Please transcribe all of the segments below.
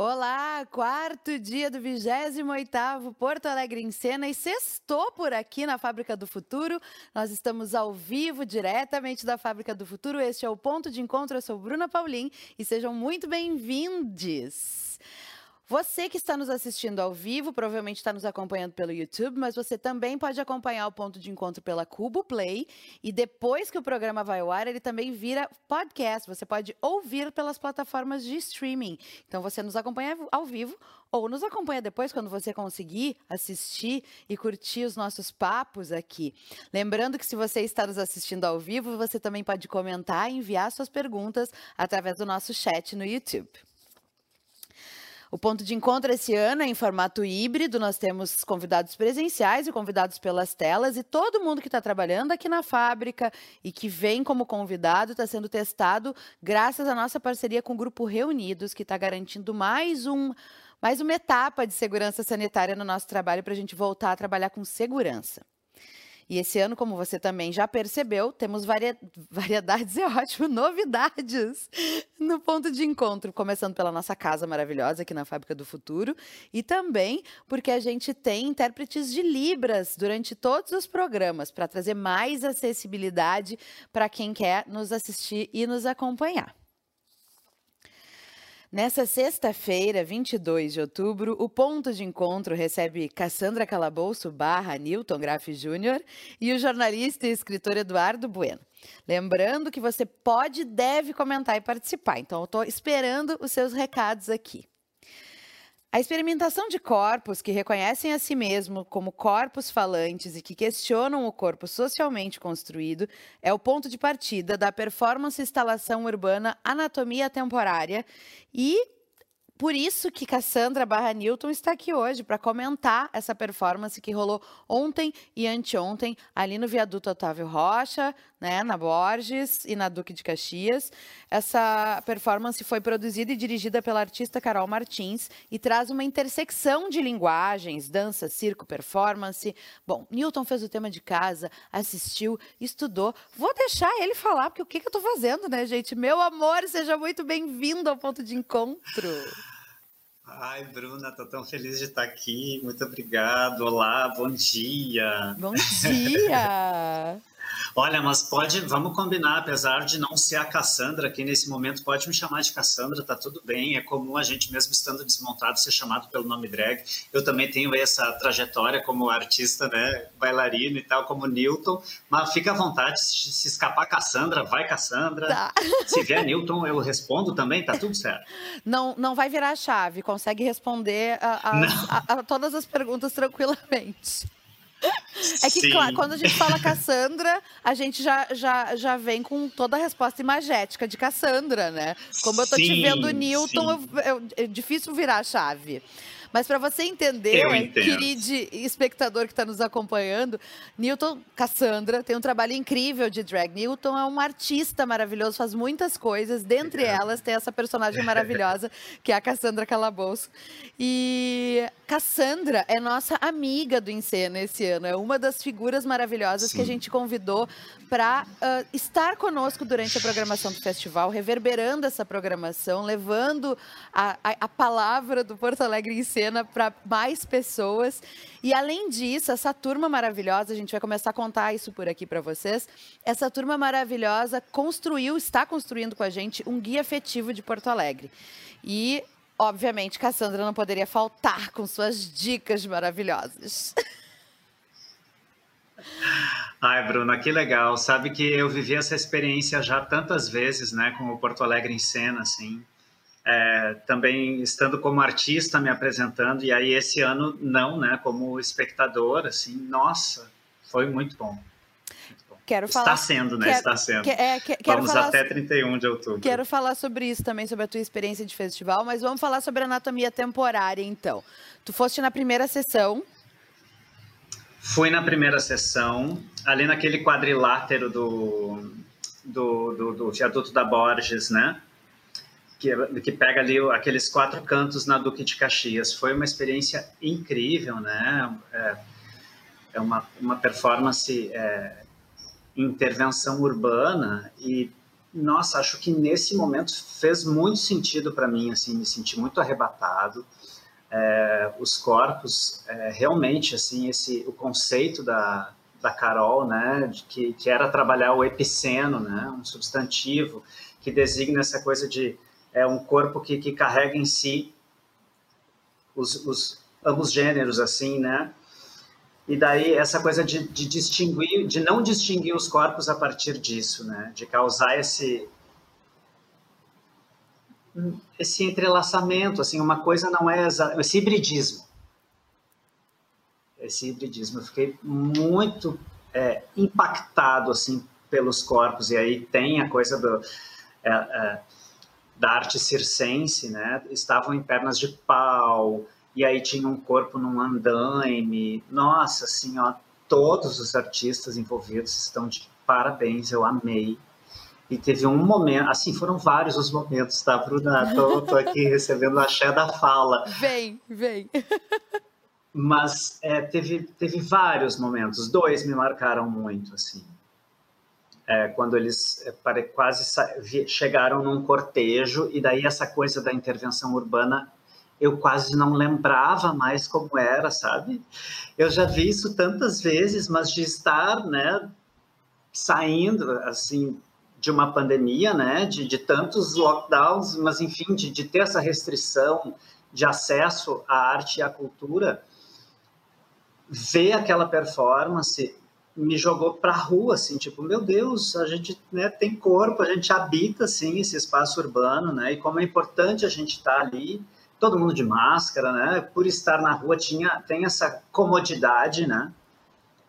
Olá, quarto dia do 28º Porto Alegre em Cena e sextou por aqui na Fábrica do Futuro. Nós estamos ao vivo, diretamente da Fábrica do Futuro. Este é o Ponto de Encontro, eu sou Bruna Paulin e sejam muito bem-vindos. Você que está nos assistindo ao vivo, provavelmente está nos acompanhando pelo YouTube, mas você também pode acompanhar o ponto de encontro pela Cubo Play. E depois que o programa vai ao ar, ele também vira podcast. Você pode ouvir pelas plataformas de streaming. Então você nos acompanha ao vivo ou nos acompanha depois quando você conseguir assistir e curtir os nossos papos aqui. Lembrando que se você está nos assistindo ao vivo, você também pode comentar e enviar suas perguntas através do nosso chat no YouTube. O ponto de encontro esse ano é em formato híbrido. Nós temos convidados presenciais e convidados pelas telas. E todo mundo que está trabalhando aqui na fábrica e que vem como convidado está sendo testado graças à nossa parceria com o Grupo Reunidos, que está garantindo mais um. Mais uma etapa de segurança sanitária no nosso trabalho para a gente voltar a trabalhar com segurança. E esse ano, como você também já percebeu, temos varia... variedades, é ótimo, novidades no ponto de encontro, começando pela nossa casa maravilhosa aqui na Fábrica do Futuro e também porque a gente tem intérpretes de Libras durante todos os programas para trazer mais acessibilidade para quem quer nos assistir e nos acompanhar. Nessa sexta-feira, 22 de outubro, o ponto de encontro recebe Cassandra Calabouço barra Newton Graff Jr. e o jornalista e escritor Eduardo Bueno. Lembrando que você pode e deve comentar e participar, então eu estou esperando os seus recados aqui. A experimentação de corpos que reconhecem a si mesmo como corpos falantes e que questionam o corpo socialmente construído é o ponto de partida da performance instalação urbana Anatomia Temporária e por isso que Cassandra Barra Newton está aqui hoje para comentar essa performance que rolou ontem e anteontem ali no viaduto Otávio Rocha, né, na Borges e na Duque de Caxias. Essa performance foi produzida e dirigida pela artista Carol Martins e traz uma intersecção de linguagens, dança, circo, performance. Bom, Newton fez o tema de casa, assistiu, estudou. Vou deixar ele falar, porque o que, que eu estou fazendo, né, gente? Meu amor, seja muito bem-vindo ao ponto de encontro. Ai, Bruna, tô tão feliz de estar aqui. Muito obrigado. Olá, bom dia. Bom dia. Olha, mas pode, vamos combinar, apesar de não ser a Cassandra aqui nesse momento, pode me chamar de Cassandra, tá tudo bem. É comum a gente mesmo estando desmontado ser chamado pelo nome drag. Eu também tenho essa trajetória como artista, né, bailarino e tal, como Newton. Mas fica à vontade, se, escapar Cassandra, vai Cassandra. Tá. Se vier Newton, eu respondo também, tá tudo certo. Não, não vai virar chave, consegue responder a, a, a, a todas as perguntas tranquilamente. É que, claro, quando a gente fala Cassandra, a gente já, já, já vem com toda a resposta imagética de Cassandra, né? Como eu tô sim, te vendo Newton, eu, eu, é difícil virar a chave. Mas para você entender, querido espectador que está nos acompanhando, Newton Cassandra tem um trabalho incrível de drag. Newton é um artista maravilhoso, faz muitas coisas. Dentre elas, tem essa personagem maravilhosa, que é a Cassandra Calabouço. E Cassandra é nossa amiga do Encena esse ano. É uma das figuras maravilhosas Sim. que a gente convidou para uh, estar conosco durante a programação do festival, reverberando essa programação, levando a, a, a palavra do Porto Alegre em cena para mais pessoas. E além disso, essa turma maravilhosa, a gente vai começar a contar isso por aqui para vocês. Essa turma maravilhosa construiu, está construindo com a gente um guia afetivo de Porto Alegre. E, obviamente, Cassandra não poderia faltar com suas dicas maravilhosas. Ai, Bruna, que legal. Sabe que eu vivi essa experiência já tantas vezes, né, com o Porto Alegre em cena, assim. É, também estando como artista me apresentando e aí esse ano não, né, como espectador, assim, nossa, foi muito bom. Quero Está falar, sendo, né? Quero, Está sendo. Que, é, que, vamos falar, até 31 de outubro. Quero falar sobre isso também, sobre a tua experiência de festival, mas vamos falar sobre anatomia temporária, então. Tu foste na primeira sessão, Fui na primeira sessão, ali naquele quadrilátero do, do, do, do viaduto da Borges, né? Que, que pega ali aqueles quatro cantos na Duque de Caxias. Foi uma experiência incrível, né? É, é uma, uma performance é, intervenção urbana e nossa, acho que nesse momento fez muito sentido para mim, assim, me senti muito arrebatado. É, os corpos, é, realmente, assim, esse, o conceito da, da Carol, né, de que, que era trabalhar o epiceno, né, um substantivo que designa essa coisa de é um corpo que, que carrega em si os, os ambos gêneros, assim, né, e daí essa coisa de, de, distinguir, de não distinguir os corpos a partir disso, né? De causar esse esse entrelaçamento, assim, uma coisa não é esse hibridismo. Esse hibridismo, eu fiquei muito é, impactado assim pelos corpos e aí tem a coisa do é, é, da arte circense, né? Estavam em pernas de pau, e aí tinha um corpo num andaime. Nossa, assim, ó, todos os artistas envolvidos estão de parabéns, eu amei. E teve um momento, assim, foram vários os momentos, tá, Bruna? Tô, tô aqui recebendo a axé da fala. Vem, vem. Mas é, teve, teve vários momentos, dois me marcaram muito, assim. É, quando eles é, quase chegaram num cortejo, e daí essa coisa da intervenção urbana eu quase não lembrava mais como era, sabe? Eu já vi isso tantas vezes, mas de estar, né, saindo, assim, de uma pandemia, né, de, de tantos lockdowns, mas enfim, de, de ter essa restrição de acesso à arte e à cultura, ver aquela performance me jogou para a rua, assim, tipo, meu Deus, a gente né, tem corpo, a gente habita, assim, esse espaço urbano, né, e como é importante a gente estar tá ali, todo mundo de máscara, né? Por estar na rua tinha tem essa comodidade, né?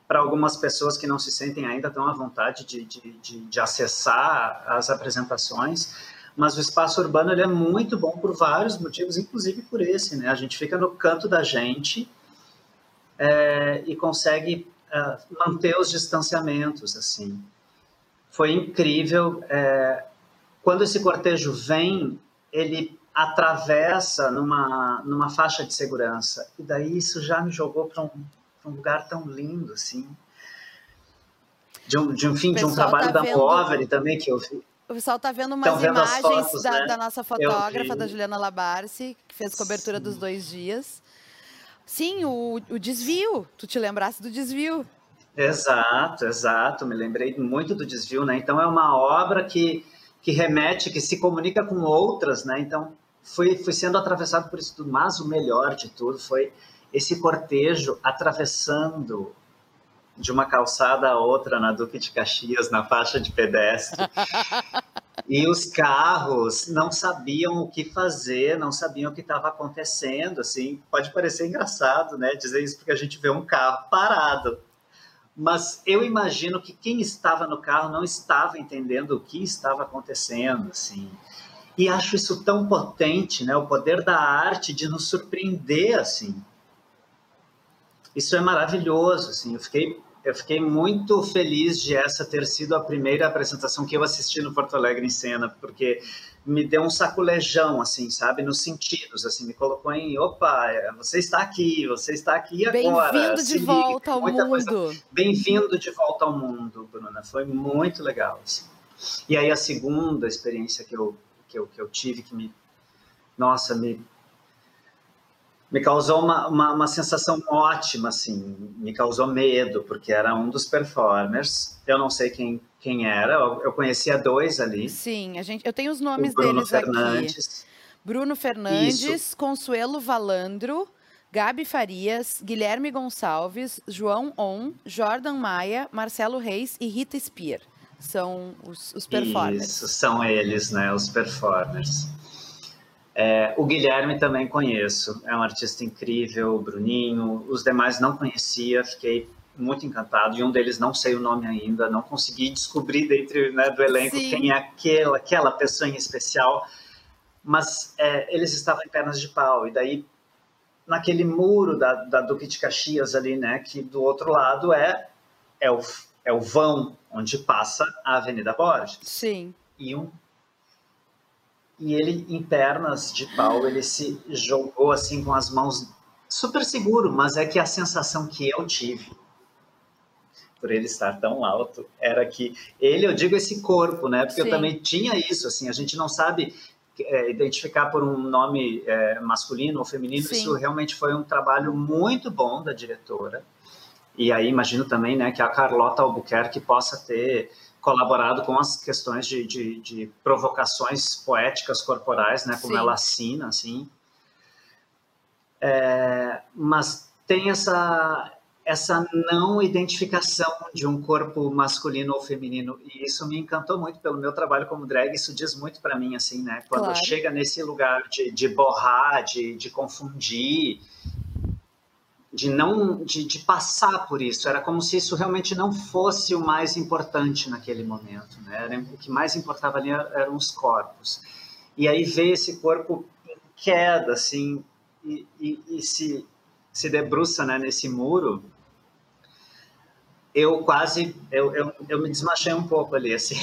Para algumas pessoas que não se sentem ainda tão à vontade de, de, de, de acessar as apresentações, mas o espaço urbano ele é muito bom por vários motivos, inclusive por esse, né? A gente fica no canto da gente é, e consegue é, manter os distanciamentos, assim. Foi incrível. É, quando esse cortejo vem, ele atravessa numa, numa faixa de segurança. E daí isso já me jogou para um, um, lugar tão lindo, assim. De um, de um fim, de um trabalho tá da Poverty também que eu vi. O pessoal está vendo umas vendo imagens fotos, da, né? da, nossa fotógrafa, da Juliana Labarce, que fez cobertura Sim. dos dois dias. Sim, o, o desvio. Tu te lembrasse do desvio. Exato, exato. Me lembrei muito do desvio, né? Então é uma obra que, que remete, que se comunica com outras, né? Então foi, foi sendo atravessado por isso tudo, mas o melhor de tudo foi esse cortejo atravessando de uma calçada a outra na Duque de Caxias, na faixa de pedestre. e os carros não sabiam o que fazer, não sabiam o que estava acontecendo. Assim, pode parecer engraçado, né, dizer isso porque a gente vê um carro parado. Mas eu imagino que quem estava no carro não estava entendendo o que estava acontecendo, assim. E acho isso tão potente, né? O poder da arte de nos surpreender assim. Isso é maravilhoso, assim. Eu fiquei eu fiquei muito feliz de essa ter sido a primeira apresentação que eu assisti no Porto Alegre em cena, porque me deu um saculejão, assim, sabe, nos sentidos, assim, me colocou em, opa, você está aqui, você está aqui agora. Bem-vindo de volta ao mundo. Bem-vindo de volta ao mundo, Bruna. Foi muito legal, assim. E aí a segunda experiência que eu que eu, que eu tive que me, nossa, me, me causou uma, uma, uma, sensação ótima, assim, me causou medo, porque era um dos performers, eu não sei quem, quem era, eu conhecia dois ali. Sim, a gente, eu tenho os nomes deles Fernandes. aqui. Bruno Fernandes, Isso. Consuelo Valandro, Gabi Farias, Guilherme Gonçalves, João On, Jordan Maia, Marcelo Reis e Rita Spear são os, os performers. Isso, são eles, né, os performers. É, o Guilherme também conheço, é um artista incrível, o Bruninho, os demais não conhecia, fiquei muito encantado, e um deles não sei o nome ainda, não consegui descobrir dentro né, do elenco Sim. quem é aquela, aquela pessoa em especial, mas é, eles estavam em pernas de pau, e daí naquele muro da, da Duque de Caxias ali, né, que do outro lado é, é o é o vão onde passa a Avenida Borges. Sim. E um e ele em pernas de pau, ele se jogou assim com as mãos super seguro, mas é que a sensação que eu tive por ele estar tão alto, era que ele, eu digo esse corpo, né? Porque Sim. eu também tinha isso, assim, a gente não sabe é, identificar por um nome é, masculino ou feminino, Sim. isso realmente foi um trabalho muito bom da diretora. E aí imagino também, né, que a Carlota Albuquerque possa ter colaborado com as questões de, de, de provocações poéticas corporais, né, como Sim. ela assina, assim. É, mas tem essa essa não identificação de um corpo masculino ou feminino e isso me encantou muito pelo meu trabalho como drag isso diz muito para mim assim né quando claro. chega nesse lugar de, de borrar de, de confundir de não de, de, passar por isso. Era como se isso realmente não fosse o mais importante naquele momento né? O que mais importava ali eram os corpos. E aí ver esse corpo em queda assim e, e, e se se debruça né, nesse muro. Eu quase eu, eu, eu me desmachei um pouco ali assim.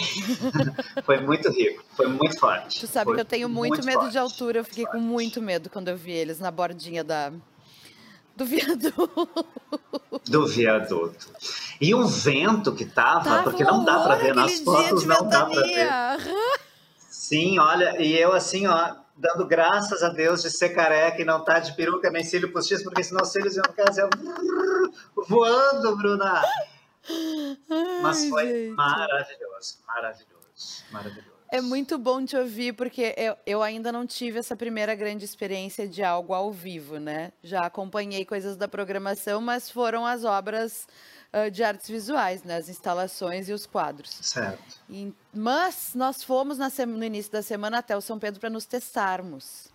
Foi muito rico foi muito forte. Tu sabe foi que eu tenho muito, muito medo forte, de altura eu fiquei com muito medo quando eu vi eles na bordinha da do viaduto. Do viaduto. E o vento que tava, tava porque não dá para ver nas fotos não dá para ver. Sim olha e eu assim ó dando graças a Deus de ser careca e não tá de peruca nem cílio postiço, porque senão os cílios iam ficar assim, voando, Bruna. Mas foi maravilhoso, maravilhoso, maravilhoso. É muito bom te ouvir, porque eu, eu ainda não tive essa primeira grande experiência de algo ao vivo, né? Já acompanhei coisas da programação, mas foram as obras uh, de artes visuais, né? As instalações e os quadros. Certo. E, mas nós fomos no início da semana até o São Pedro para nos testarmos.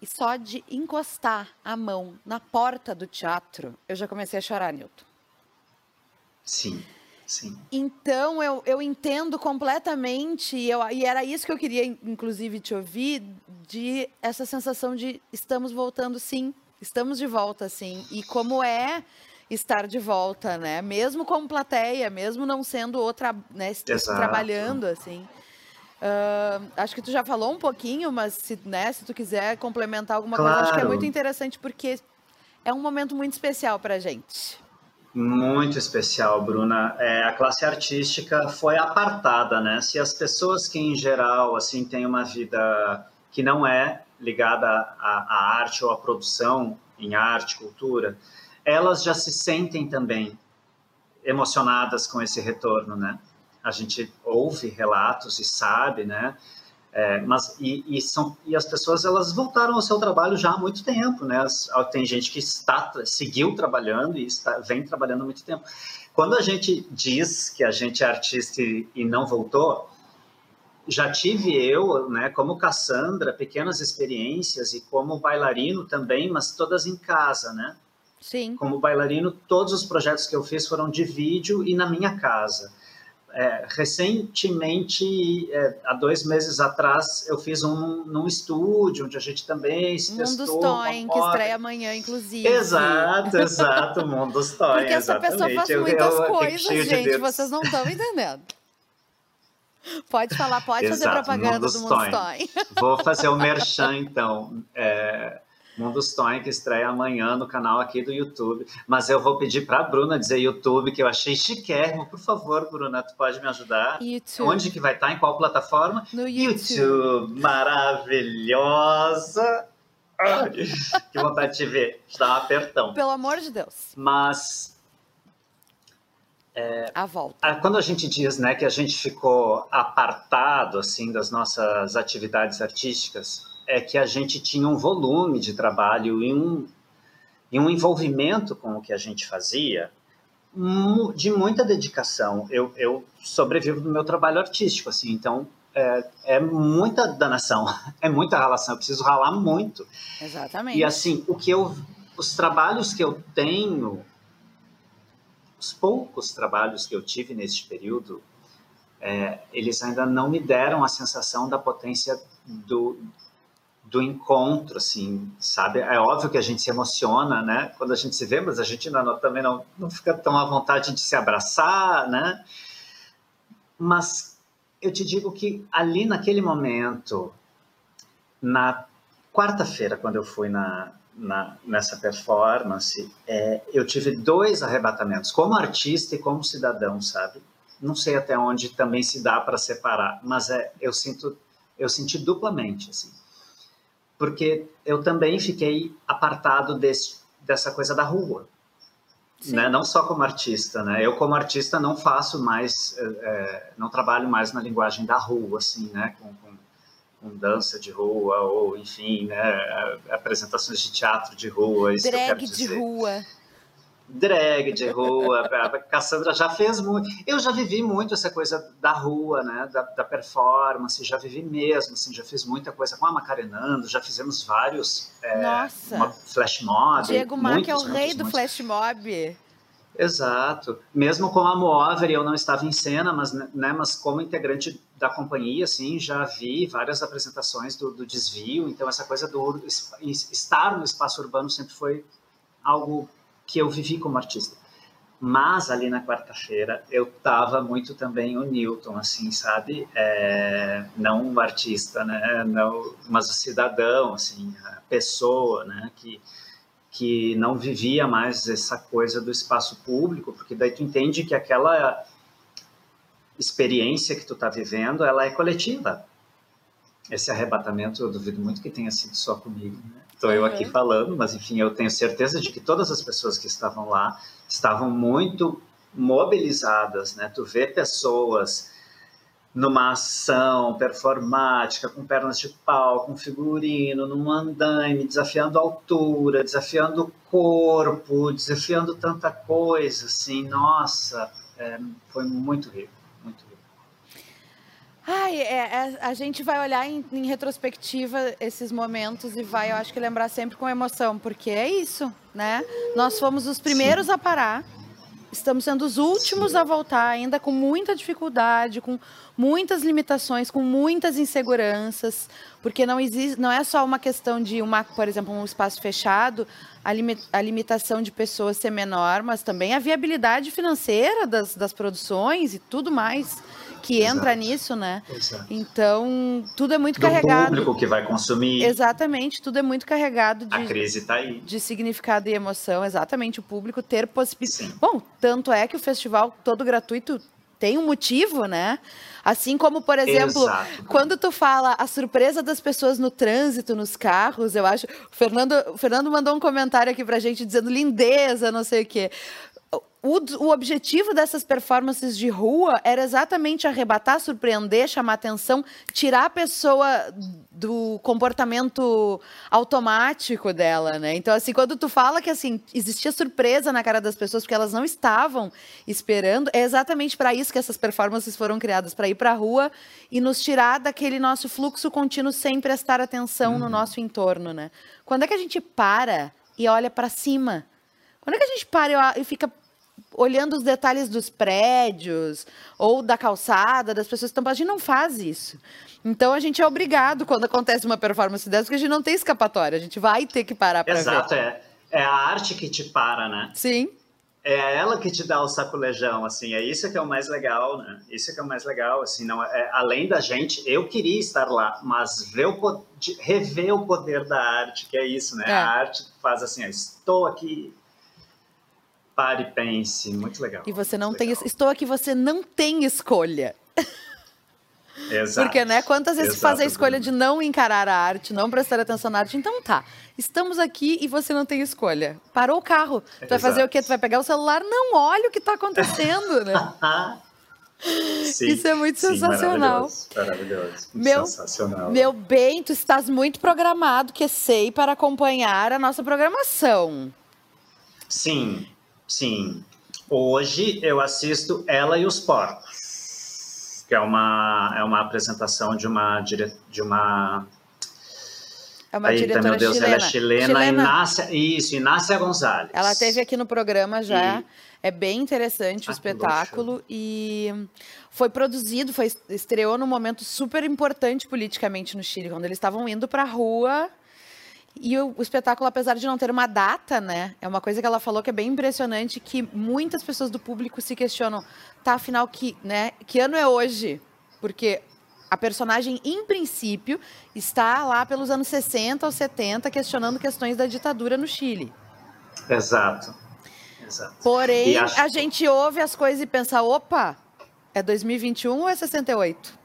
E só de encostar a mão na porta do teatro, eu já comecei a chorar, Nilton. Sim. Sim. Então, eu, eu entendo completamente, e, eu, e era isso que eu queria, inclusive, te ouvir, de essa sensação de estamos voltando, sim, estamos de volta, sim. E como é estar de volta, né? Mesmo como plateia, mesmo não sendo outra, né, trabalhando, assim. Uh, acho que tu já falou um pouquinho, mas se, né, se tu quiser complementar alguma claro. coisa, acho que é muito interessante, porque é um momento muito especial para gente. Muito especial, Bruna. É, a classe artística foi apartada, né? Se as pessoas que, em geral, assim, têm uma vida que não é ligada à, à arte ou à produção em arte, cultura, elas já se sentem também emocionadas com esse retorno, né? A gente ouve relatos e sabe, né? É, mas e, e, são e as pessoas elas voltaram ao seu trabalho já há muito tempo, né? Tem gente que está seguiu trabalhando e está, vem trabalhando há muito tempo. Quando a gente diz que a gente é artista e, e não voltou, já tive eu, né, como Cassandra, pequenas experiências e como bailarino também, mas todas em casa, né? Sim. Como bailarino, todos os projetos que eu fiz foram de vídeo e na minha casa. É, recentemente, é, há dois meses atrás, eu fiz um num estúdio, onde a gente também se Mundo testou. Que estreia amanhã, inclusive. Exato, exato, Mundo Toin, Porque essa exatamente. pessoa faz muitas eu, eu, coisas, gente, de vocês não estão entendendo. Pode falar, pode Exato, fazer propaganda Mundo do Mundo Toin. Vou fazer o merchan, então. É, Mundo Stone, que estreia amanhã no canal aqui do YouTube. Mas eu vou pedir para a Bruna dizer YouTube, que eu achei chiquérrimo. Por favor, Bruna, tu pode me ajudar? YouTube. Onde que vai estar? Em qual plataforma? No YouTube. YouTube. Maravilhosa! Que vontade de te ver. Dar um apertão. Pelo amor de Deus. Mas... É, a volta. Quando a gente diz né, que a gente ficou apartado assim das nossas atividades artísticas, é que a gente tinha um volume de trabalho e um, e um envolvimento com o que a gente fazia de muita dedicação. Eu, eu sobrevivo do meu trabalho artístico, assim, então é, é, muita danação, é muita ralação, eu preciso ralar muito. Exatamente. E assim, o que eu, os trabalhos que eu tenho, os poucos trabalhos que eu tive neste período, é, eles ainda não me deram a sensação da potência do, do encontro, assim, sabe? É óbvio que a gente se emociona, né? Quando a gente se vê, mas a gente não, também não, não fica tão à vontade de se abraçar, né? Mas eu te digo que ali naquele momento, na quarta-feira, quando eu fui na, na, nessa performance, é, eu tive dois arrebatamentos, como artista e como cidadão, sabe? Não sei até onde também se dá para separar, mas é, eu sinto, eu senti duplamente, assim, porque eu também fiquei apartado desse, dessa coisa da rua, né? Não só como artista, né? Eu como artista não faço mais, é, não trabalho mais na linguagem da rua, assim, né? Com, com com dança de rua ou enfim, né, apresentações de teatro de rua, isso drag de rua. Drag de rua, a Cassandra já fez muito. Eu já vivi muito essa coisa da rua, né, da, da performance, já vivi mesmo, assim, já fiz muita coisa com a Macarenando, já fizemos vários é, Nossa. flash mob. Diego Mac é o rei do flash mob. Exato. Mesmo com a Mover, eu não estava em cena, mas, né, mas como integrante da companhia, assim, já vi várias apresentações do, do desvio. Então, essa coisa do estar no espaço urbano sempre foi algo que eu vivi como artista. Mas ali na quarta-feira eu estava muito também o Newton, assim, sabe? É, não o artista, né? Não, mas o cidadão, assim, a pessoa, né? Que que não vivia mais essa coisa do espaço público, porque daí tu entende que aquela experiência que tu está vivendo, ela é coletiva. Esse arrebatamento, eu duvido muito que tenha sido só comigo. Né? Estou eu aqui uhum. falando, mas enfim, eu tenho certeza de que todas as pessoas que estavam lá estavam muito mobilizadas, né? Tu vê pessoas numa ação performática, com pernas de pau, com figurino, num andaime, desafiando a altura, desafiando o corpo, desafiando tanta coisa, assim, nossa, é, foi muito rico. Ai, é, é, a gente vai olhar em, em, retrospectiva esses momentos e vai, eu acho que lembrar sempre com emoção, porque é isso, né? Nós fomos os primeiros Sim. a parar, estamos sendo os últimos Sim. a voltar, ainda com muita dificuldade, com muitas limitações, com muitas inseguranças, porque não existe, não é só uma questão de uma, por exemplo, um espaço fechado, a, limit, a limitação de pessoas ser menor, mas também a viabilidade financeira das, das produções e tudo mais que Exato. entra nisso, né? Exato. Então, tudo é muito Do carregado. público que vai consumir. Exatamente, tudo é muito carregado de, a crise tá aí. de significado e emoção. Exatamente, o público ter possibilidade. Bom, tanto é que o festival todo gratuito tem um motivo, né? Assim como, por exemplo, Exato. quando tu fala a surpresa das pessoas no trânsito, nos carros, eu acho. O Fernando, o Fernando mandou um comentário aqui pra gente dizendo lindeza, não sei o quê o, o, objetivo dessas performances de rua era exatamente arrebatar, surpreender, chamar atenção, tirar a pessoa do comportamento automático dela, né? Então, assim, quando tu fala que assim existia surpresa na cara das pessoas porque elas não estavam esperando, é exatamente para isso que essas performances foram criadas, para ir para a rua e nos tirar daquele nosso fluxo contínuo sem prestar atenção uhum. no nosso entorno, né? Quando é que a gente para e olha para cima? Quando é que a gente para e fica olhando os detalhes dos prédios ou da calçada, das pessoas que estão passando. A gente não faz isso. Então a gente é obrigado, quando acontece uma performance dessa, porque a gente não tem escapatória, a gente vai ter que parar para ver. Exato, é. É a arte que te para, né? Sim. É ela que te dá o sacolejão, assim, é isso que é o mais legal, né? Isso que é o mais legal, assim, não é, além da gente, eu queria estar lá, mas ver o, rever o poder da arte, que é isso, né? É. A arte faz assim, ó, estou aqui, Pare e pense, muito legal. E você não tem. Estou aqui, você não tem escolha. Exato. Porque, né? Quantas vezes Exato, faz a escolha de não encarar a arte, não prestar atenção na arte? Então tá, estamos aqui e você não tem escolha. Parou o carro. Tu Exato. vai fazer o quê? Tu vai pegar o celular? Não, olha o que está acontecendo, né? Sim, Isso é muito sim, sensacional. Maravilhoso, maravilhoso meu, sensacional. Meu bem, tu estás muito programado, que sei, para acompanhar a nossa programação. Sim, Sim. Hoje eu assisto Ela e os Porcos, que é uma, é uma apresentação de uma, de uma é uma Eita, diretora meu Deus, chilena. ela é chilena, chilena. Inácia, isso, Inácia Gonzalez. Ela teve aqui no programa já. E... É bem interessante o ah, espetáculo e foi produzido, foi estreou num momento super importante politicamente no Chile, quando eles estavam indo para a rua e o, o, espetáculo, apesar de não ter uma data, né? É uma coisa que ela falou que é bem impressionante, que muitas pessoas do público se questionam, tá, afinal, que, né, que ano é hoje? Porque a personagem, em princípio, está lá pelos anos 60 ou 70 questionando questões da ditadura no Chile. Exato. Exato. Porém, acho... a gente ouve as coisas e pensa: opa, é 2021 ou é 68?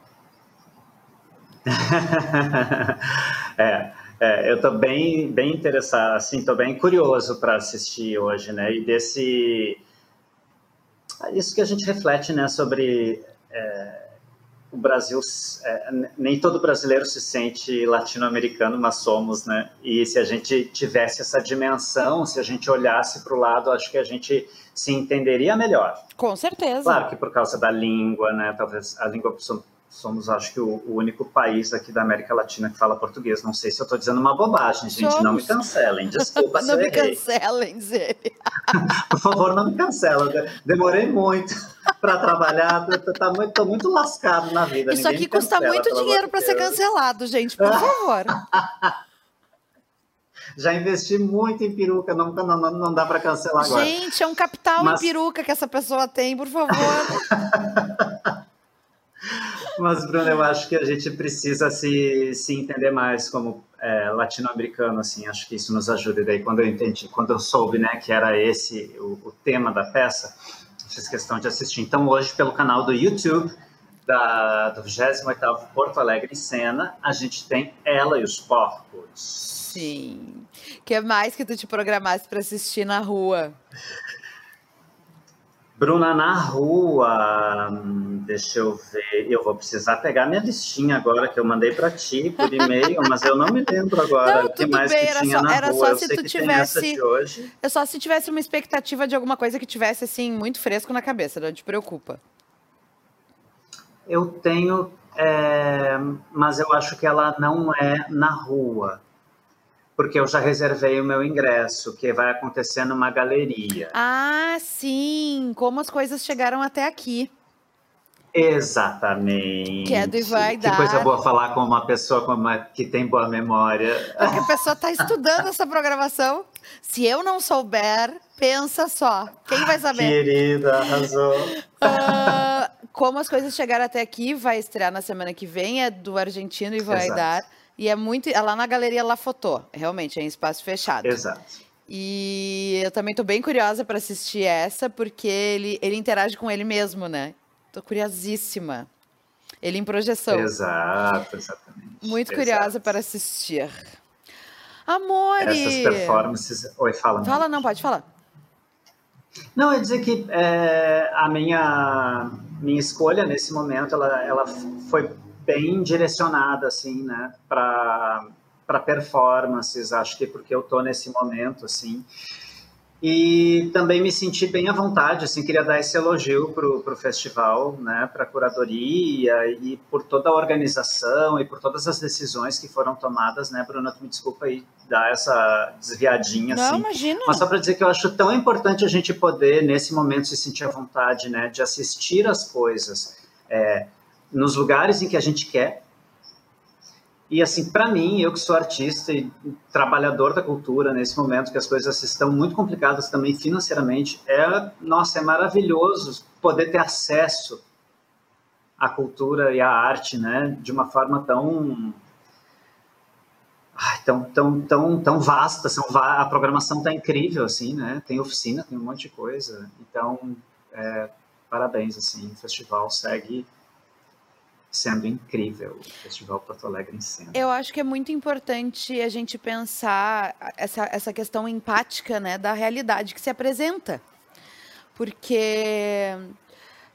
é, é, eu estou bem, bem interessado, assim, estou bem curioso para assistir hoje, né? E desse isso que a gente reflete, né, sobre é, o Brasil, é, nem todo brasileiro se sente latino-americano, mas somos, né? E se a gente tivesse essa dimensão, se a gente olhasse para o lado, acho que a gente se entenderia melhor. Com certeza. Claro que por causa da língua, né? Talvez a língua somos, acho que, o, o, único país aqui da América Latina que fala português. Não sei se eu estou dizendo uma bobagem, gente. Somos. Não me cancelem. Desculpa Não me errei. cancelem, Zé. Por favor, não me cancela. Demorei muito para trabalhar. Estou muito, muito lascado na vida. Isso Ninguém aqui custa cancela, muito dinheiro para ser cancelado, gente. Por favor. Já investi muito em peruca, não, não, não, não dá para cancelar agora. Gente, é um capital Mas... em peruca que essa pessoa tem, por favor. Mas, Bruno, eu acho que a gente precisa se, se entender mais como é, latino-americano, assim, acho que isso nos ajuda. E daí, quando eu entendi, quando eu soube, né, que era esse o, o tema da peça, fiz questão de assistir. Então, hoje, pelo canal do YouTube da, do 28º Porto Alegre em Cena, a gente tem Ela e os Porcos. Sim. Que mais que tu te programasse para assistir na rua? Bruna, na rua, hum, deixa eu ver, eu vou precisar pegar minha listinha agora que eu mandei para ti por e-mail, mas eu não me lembro agora não, o que mais bem, que tinha só, na era rua. Só se tu tivesse, é só se tivesse uma expectativa de alguma coisa que tivesse assim muito fresco na cabeça, não te preocupa. Eu tenho, é, mas eu acho que ela não é na rua porque eu já reservei o meu ingresso, que vai acontecer numa galeria. Ah, sim! Como as coisas chegaram até aqui. Exatamente. Que é do vai dar. Que coisa boa falar com uma pessoa uma, que tem boa memória. Porque a pessoa está estudando essa programação. Se eu não souber, pensa só. Quem vai saber? Querida, arrasou. Uh, como as coisas chegaram até aqui, vai estrear na semana que vem, é do argentino e vai Exato. dar. E é muito. É lá na Galeria La Fotô, realmente, é em espaço fechado. Exato. E eu também estou bem curiosa para assistir essa, porque ele, ele interage com ele mesmo, né? Tô curiosíssima. Ele em projeção. Exato, exatamente. Muito Exato. curiosa para assistir. Amore! Essas performances. Oi, fala. Fala, não, pode falar. Não, eu dizer que é, a minha, minha escolha nesse momento ela, ela foi bem direcionada assim, né, para para performances, acho que porque eu tô nesse momento assim. E também me senti bem à vontade, assim, queria dar esse elogio pro pro festival, né, para a curadoria e por toda a organização e por todas as decisões que foram tomadas, né, Bruna, tu me desculpa aí dar essa desviadinha Não, assim. imagina. Mas só para dizer que eu acho tão importante a gente poder nesse momento se sentir à vontade, né, de assistir as coisas. É, nos lugares em que a gente quer. E assim, para mim, eu que sou artista e trabalhador da cultura nesse momento que as coisas estão muito complicadas também financeiramente, é, nossa, é maravilhoso poder ter acesso à cultura e à arte, né, de uma forma tão Ai, tão, tão, tão, tão vasta, são, a programação está incrível, assim, né? Tem oficina, tem um monte de coisa. Então, é, parabéns, assim, o festival segue sendo incrível o Festival Porto Alegre em cena. Eu acho que é muito importante a gente pensar essa, essa questão empática né, da realidade que se apresenta. Porque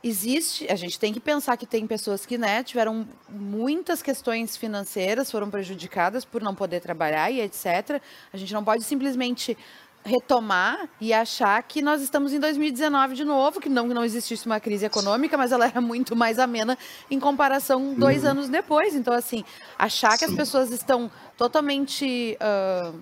existe, a gente tem que pensar que tem pessoas que né, tiveram muitas questões financeiras, foram prejudicadas por não poder trabalhar e etc. A gente não pode simplesmente retomar e achar que nós estamos em 2019 de novo, que não, não existisse uma crise econômica, mas ela era muito mais amena em comparação dois uhum. anos depois. Então, assim, achar que as pessoas estão totalmente uh,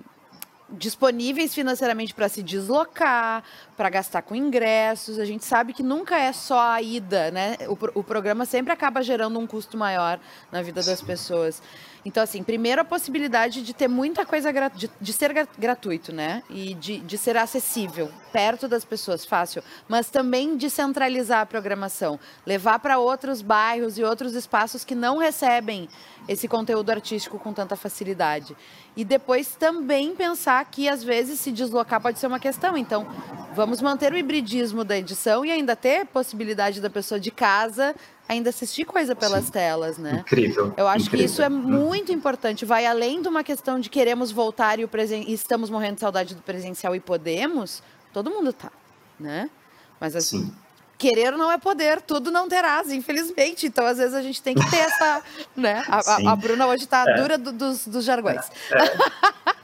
disponíveis financeiramente para se deslocar, para gastar com ingressos, a gente sabe que nunca é só a ida, né? O, o programa sempre acaba gerando um custo maior na vida das pessoas. Então, assim, primeiro a possibilidade de ter muita coisa, de, de ser gratuito, né? E de, de ser acessível, perto das pessoas, fácil. Mas também de centralizar a programação, levar para outros bairros e outros espaços que não recebem esse conteúdo artístico com tanta facilidade. E depois também pensar que, às vezes, se deslocar pode ser uma questão. Então, vamos manter o hibridismo da edição e ainda ter possibilidade da pessoa de casa ainda assistir coisa pelas Sim. telas, né? Incrível. Eu acho incrível. que isso é muito importante. Vai além de uma questão de queremos voltar e, o presen... e estamos morrendo de saudade do presencial e podemos. Todo mundo tá, né? Mas assim. Sim querer não é poder, tudo não terás, infelizmente. Então, às vezes, a gente tem que ter essa. né? A, a Bruna hoje está é. dura do, dos, dos jargões. É.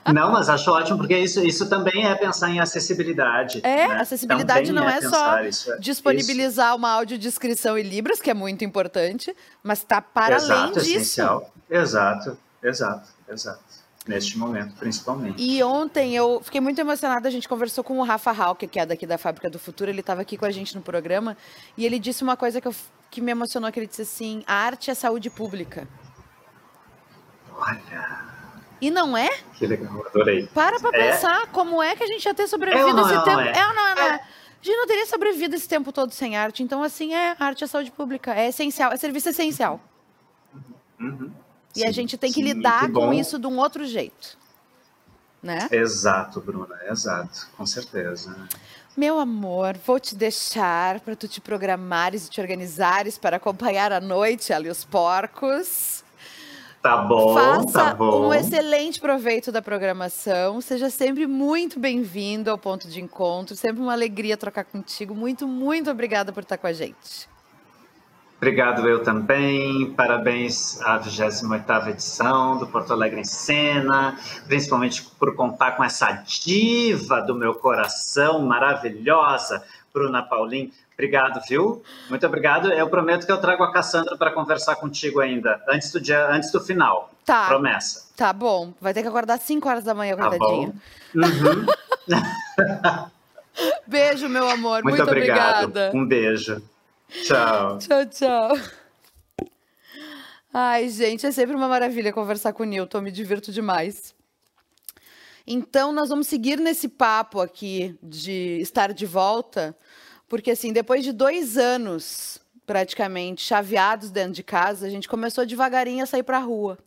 É. Não, mas acho ótimo, porque isso, isso também é pensar em acessibilidade. É, né? acessibilidade também não é, é só isso, é disponibilizar isso. uma audiodescrição em Libras, que é muito importante, mas está para exato, além disso. Essencial. Exato, exato, exato neste momento, principalmente. E ontem eu fiquei muito emocionada, a gente conversou com o Rafa Hauck, que é daqui da Fábrica do Futuro, ele estava aqui com a gente no programa, e ele disse uma coisa que, eu, que me emocionou, que ele disse assim, a arte é saúde pública. Olha... E não é? Que legal, adorei. Para pra é? pensar como é que a gente ia ter sobrevivido é esse não, tempo. É. é ou não é? é. A gente não teria sobrevivido esse tempo todo sem arte. Então, assim, é arte é saúde pública. É essencial, é serviço essencial. Uhum. E sim, a gente tem que sim, lidar com isso de um outro jeito. Né? Exato, Bruna, exato, com certeza. Meu amor, vou te deixar para tu te programares e te organizares para acompanhar a noite ali os porcos. Tá bom, Faça tá bom. um excelente proveito da programação. Seja sempre muito bem-vindo ao ponto de encontro. Sempre uma alegria trocar contigo. Muito, muito obrigada por estar com a gente. Obrigado eu também, parabéns à 28ª edição do Porto Alegre em Cena, principalmente por contar com essa diva do meu coração, maravilhosa, Bruna Paulin. Obrigado, viu? Muito obrigado. Eu prometo que eu trago a Cassandra para conversar contigo ainda, antes do dia, antes do final. Tá. Promessa. Tá bom. Vai ter que acordar 5 horas da manhã, coitadinha. Tá uhum. Beijo, meu amor. Muito, Muito obrigado. obrigada. Um beijo. Tchau. tchau, tchau. Ai, gente, é sempre uma maravilha conversar com o Newton, me divirto demais. Então, nós vamos seguir nesse papo aqui de estar de volta, porque, assim, depois de dois anos, praticamente, chaveados dentro de casa, a gente começou devagarinho a sair para a rua.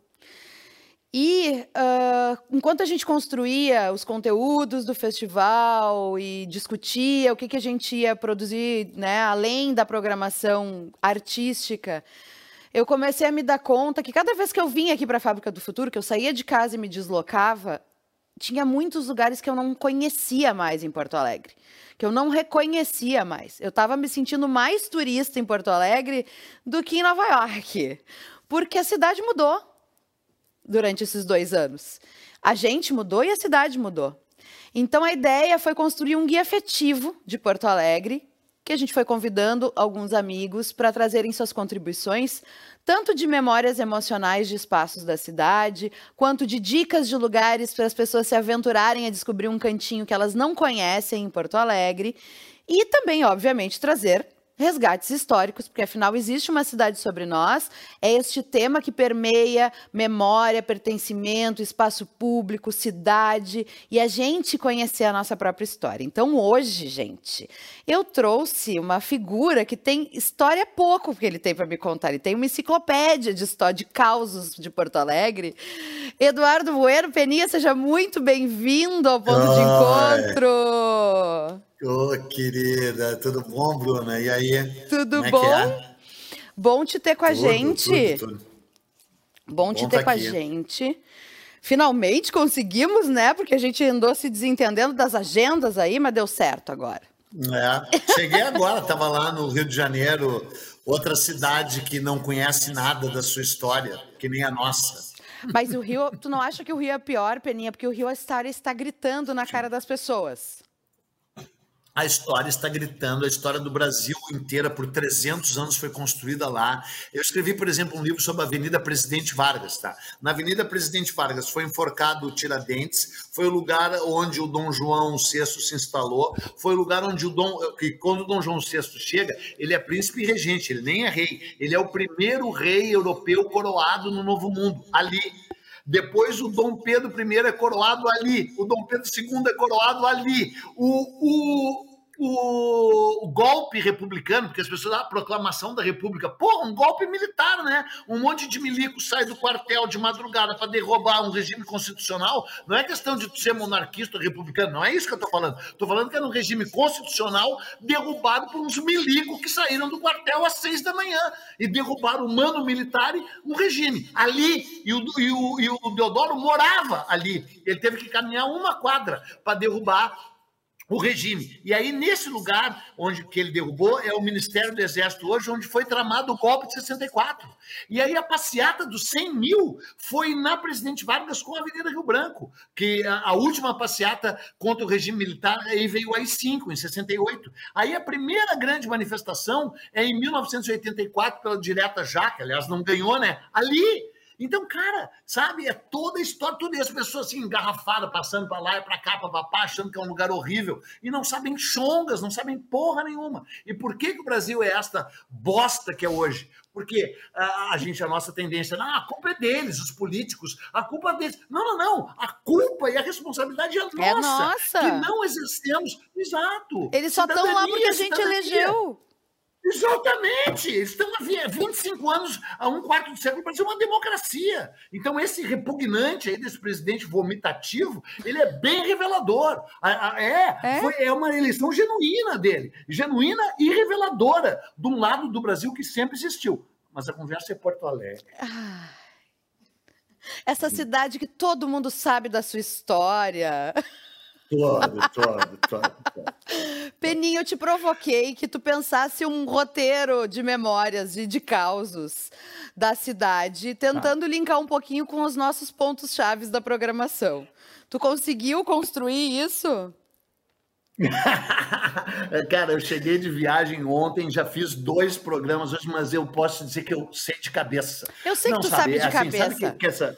E uh, enquanto a gente construía os conteúdos do festival e discutia o que, que a gente ia produzir, né, além da programação artística, eu comecei a me dar conta que cada vez que eu vinha aqui para a Fábrica do Futuro, que eu saía de casa e me deslocava, tinha muitos lugares que eu não conhecia mais em Porto Alegre, que eu não reconhecia mais. Eu estava me sentindo mais turista em Porto Alegre do que em Nova York, porque a cidade mudou durante esses dois anos. A gente mudou e a cidade mudou. Então a ideia foi construir um guia afetivo de Porto Alegre, que a gente foi convidando alguns amigos para trazerem suas contribuições, tanto de memórias emocionais de espaços da cidade, quanto de dicas de lugares para as pessoas se aventurarem a descobrir um cantinho que elas não conhecem em Porto Alegre, e também, obviamente, trazer resgates históricos, porque afinal existe uma cidade sobre nós, é este tema que permeia memória, pertencimento, espaço público, cidade e a gente conhecer a nossa própria história. Então hoje, gente, eu trouxe uma figura que tem história pouco que ele tem para me contar. Ele tem uma enciclopédia de história de causos de Porto Alegre. Eduardo Bueno Peninha, seja muito bem-vindo ao ponto de encontro. Ô, oh, querida, tudo bom, Bruna? E aí? Tudo é bom? É? Bom te ter com a tudo, gente. Tudo, tudo. Bom, bom te ter tá com aqui. a gente. Finalmente conseguimos, né? Porque a gente andou se desentendendo das agendas aí, mas deu certo agora. É, cheguei agora, estava lá no Rio de Janeiro, outra cidade que não conhece nada da sua história, que nem a nossa. Mas o Rio, tu não acha que o Rio é pior, Peninha? Porque o Rio está, está gritando na cara das pessoas. A história está gritando, a história do Brasil inteira por 300 anos foi construída lá. Eu escrevi, por exemplo, um livro sobre a Avenida Presidente Vargas, tá? Na Avenida Presidente Vargas foi enforcado o Tiradentes, foi o lugar onde o Dom João VI se instalou, foi o lugar onde o Dom, que quando o Dom João VI chega, ele é príncipe e regente, ele nem é rei, ele é o primeiro rei europeu coroado no Novo Mundo, ali depois o Dom Pedro I é coroado ali, o Dom Pedro II é coroado ali, o, o, o, o, golpe republicano, porque as pessoas, ah, a proclamação da República, porra, um golpe militar, né? Um monte de milico sai do quartel de madrugada para derrubar um regime constitucional. Não é questão de ser monarquista ou republicano, não é isso que eu estou falando. Estou falando que era um regime constitucional derrubado por uns milicos que saíram do quartel às seis da manhã e derrubaram o mano militar e um regime. Ali, e o, e o, e o Deodoro morava ali. Ele teve que caminhar uma quadra para derrubar o regime. E aí, nesse lugar onde que ele derrubou, é o Ministério do Exército hoje, onde foi tramado o golpe de 64. E aí a passeata dos 100 mil foi na Presidente Vargas com a Avenida Rio Branco, que a, a última passeata contra o regime militar aí veio aí 5 em 68. Aí a primeira grande manifestação é em 1984 pela direta Jaca, aliás, não ganhou, né? Ali então, cara, sabe, é toda a história, tudo isso, as pessoas assim, engarrafadas, passando para lá e para cá, para papá, achando que é um lugar horrível, e não sabem chongas, não sabem porra nenhuma. E por que, que o Brasil é esta bosta que é hoje? Porque a, a gente, a nossa tendência, não, a culpa é deles, os políticos, a culpa é deles. Não, não, não. A culpa e a responsabilidade é nossa. É nossa. Que não exercemos. Exato. Eles só estão lá porque a gente elegeu. Exatamente! Eles estão há 25 anos, a um quarto de século, para ser uma democracia. Então, esse repugnante aí desse presidente vomitativo, ele é bem revelador. É, é? Foi, é uma eleição genuína dele, genuína e reveladora de um lado do Brasil que sempre existiu. Mas a conversa é Porto Alegre. Ah, essa cidade que todo mundo sabe da sua história. Todo, todo, todo. Peninho, eu te provoquei que tu pensasse um roteiro de memórias e de causos da cidade, tentando ah. linkar um pouquinho com os nossos pontos chaves da programação. Tu conseguiu construir isso? Cara, eu cheguei de viagem ontem, já fiz dois programas hoje, mas eu posso dizer que eu sei de cabeça. Eu sei Não, que tu sabe, sabe de assim, cabeça. Sabe que, que essa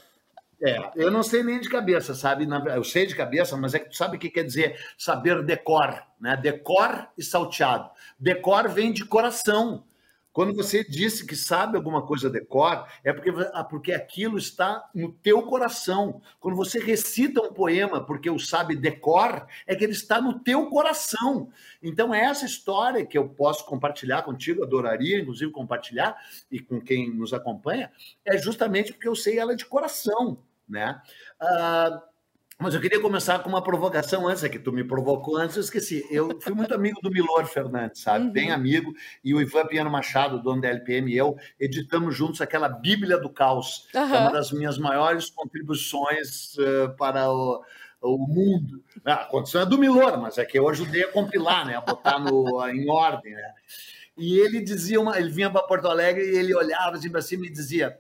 é, eu não sei nem de cabeça, sabe? Eu sei de cabeça, mas é que tu sabe o que quer dizer saber decor, né? Decor e salteado. Decor vem de coração. Quando você disse que sabe alguma coisa decor, é porque, ah, porque aquilo está no teu coração. Quando você recita um poema porque o sabe decor, é que ele está no teu coração. Então, é essa história que eu posso compartilhar contigo, adoraria, inclusive, compartilhar, e com quem nos acompanha, é justamente porque eu sei ela de coração né? Uh, mas eu queria começar com uma provocação antes, é que tu me provocou antes, eu esqueci. Eu fui muito amigo do Milor Fernandes, sabe? Uhum. Bem amigo, e o Ivan Piano Machado, dono da LPM, e eu editamos juntos aquela Bíblia do Caos, uhum. é uma das minhas maiores contribuições uh, para o, o mundo. Ah, a condição é do Milor, mas é que eu ajudei a compilar, né? A botar no, em ordem, né? E ele dizia, uma, ele vinha para Porto Alegre e ele olhava assim para cima e dizia: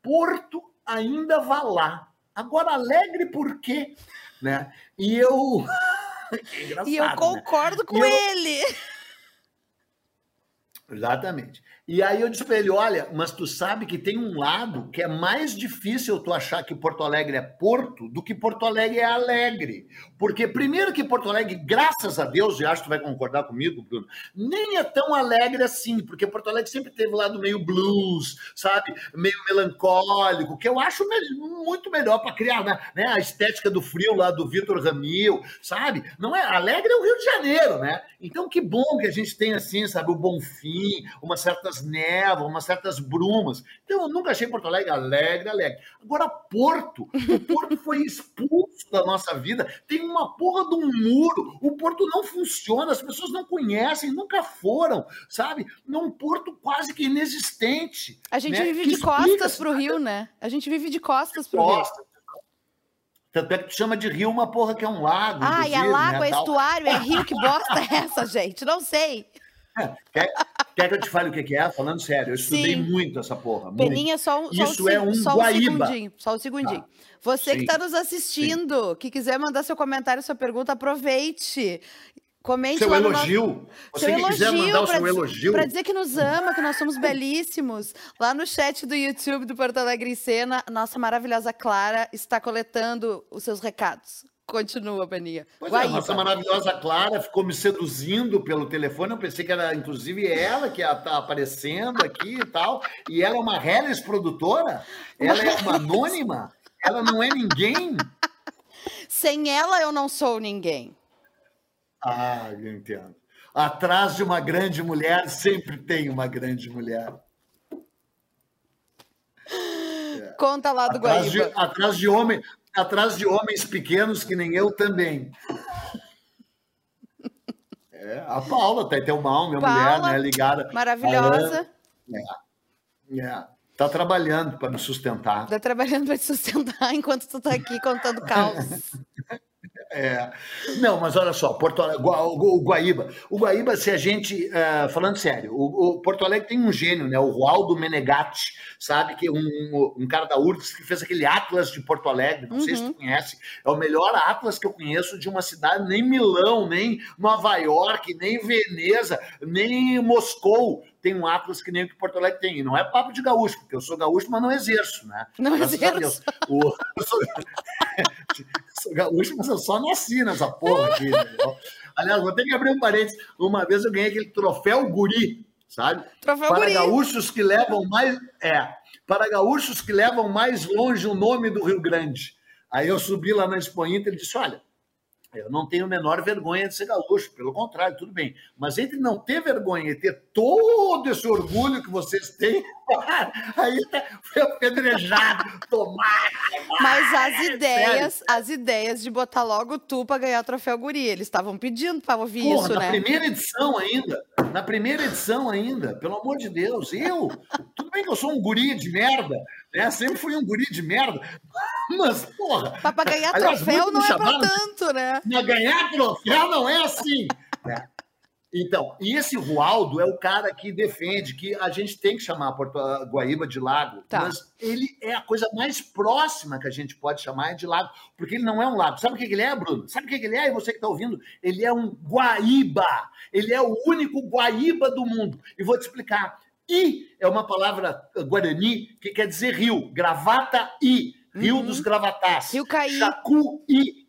Porto ainda vá lá. Agora, alegre por quê? Né? E eu. e eu né? concordo né? com eu... ele. Exatamente. E aí eu disse para ele: olha, mas tu sabe que tem um lado que é mais difícil tu achar que Porto Alegre é Porto do que Porto Alegre é Alegre. Porque, primeiro, que Porto Alegre, graças a Deus, e acho que tu vai concordar comigo, Bruno, nem é tão alegre assim, porque Porto Alegre sempre teve o lado meio blues, sabe? Meio melancólico, que eu acho muito melhor para criar né? né? a estética do frio lá do Vitor Ramil, sabe? Não é Alegre é o Rio de Janeiro, né? Então, que bom que a gente tem assim, sabe, o Bonfim, uma certa certas névoas, umas certas brumas. Então, eu nunca achei Porto Alegre alegre, alegre. Agora, Porto, o Porto foi expulso da nossa vida. Tem uma porra de um muro. O Porto não funciona, as pessoas não conhecem, nunca foram, sabe? É um Porto quase que inexistente. A gente né? vive que de costas para o Rio, né? A gente vive de costas para o Rio. Tanto é que tu chama de rio uma porra que é um lago. Ah, e é lago, né, é estuário, é rio, que bosta é essa, gente? Não sei. Quer, quer, que eu te fale o que é? Falando sério, eu estudei Sim. muito essa porra. Peninha, só um, Isso só é um só um segundinho. Só um segundinho. Tá. Você Sim. que está nos assistindo, Sim. que quiser mandar seu comentário, sua pergunta, aproveite. Comente seu no elogio. nosso... Você seu que quiser elogio mandar o seu dizer- elogio. Pra dizer que nos ama, que nós somos belíssimos. Lá no chat do YouTube do Porto Alegre em Cena, nossa maravilhosa Clara está coletando os seus recados. Continua, Baninha. Pois é, a Guaíba. nossa maravilhosa Clara ficou me seduzindo pelo telefone. Eu pensei que era, inclusive, ela que está aparecendo aqui e tal. E ela é uma Hellis produtora? Ela é uma anônima? Ela não é ninguém? Sem ela, eu não sou ninguém. Ah, eu entendo. Atrás de uma grande mulher sempre tem uma grande mulher. Conta lá do Atrás de, Guaíba. atrás de homem, atrás de homens pequenos que nem eu também. É, a Paula, tá teu mal, minha mulher, Paula, né, ligada. Maravilhosa. É, tá trabalhando para me sustentar. Tá trabalhando pra te sustentar enquanto tu tá aqui contando caos. É. Não, mas olha só, Porto Alegre, o Guaíba. O Guaíba, se a gente. eh, falando sério, o, o Porto Alegre tem um gênio, né? O Rualdo Menegatti, sabe? Que é um, um cara da URGS que fez aquele Atlas de Porto Alegre, não sei se tu conhece. É o melhor Atlas que eu conheço de uma cidade, nem Milão, nem Nova York, nem Veneza, nem Moscou. Tem um Atlas que nem o que Porto Alegre tem. E não é papo de gaúcho, porque eu sou gaúcho, mas não exerço, né? Não Graças a exerço. O- eu sou, sou gaúcho, mas eu só nasci nessa porra aqui. entendeu? Aliás, vou ter que abrir um parênteses. Uma vez eu ganhei aquele troféu guri, sabe? Troféu para guri. gaúchos que levam mais. É, para gaúchos que levam mais longe o nome do Rio Grande. Aí eu subi lá na Expo Inter e disse: olha. Eu não tenho a menor vergonha de ser gaúcho, pelo contrário, tudo bem. Mas entre não ter vergonha e ter todo esse orgulho que vocês têm, aí tá- foi apedrejado, tomar. Mas as ideias, as ideias de botar logo tu pra ganhar o troféu guri. Eles estavam pedindo pra ouvir Porra, isso, na né? primeira edição ainda. Na primeira edição ainda, pelo amor de Deus. Eu, tudo bem que eu sou um guri de merda, né? Sempre fui um guri de merda. Mas, porra. Mas pra ganhar aliás, troféu não me é pra chamaram de- tanto, né? Mas ganhar troféu não é assim. né? Então, e esse Rualdo é o cara que defende que a gente tem que chamar Porto a Guaíba de lago, Tá. mas ele é a coisa mais próxima que a gente pode chamar de lago, porque ele não é um lago. Sabe o que ele é, Bruno? Sabe o que ele é? E você que está ouvindo, ele é um Guaíba. Ele é o único Guaíba do mundo. E vou te explicar. I é uma palavra eh, guarani que quer dizer rio. Gravata I, Rio dos Gravatás. Rio Caí. Jacuí.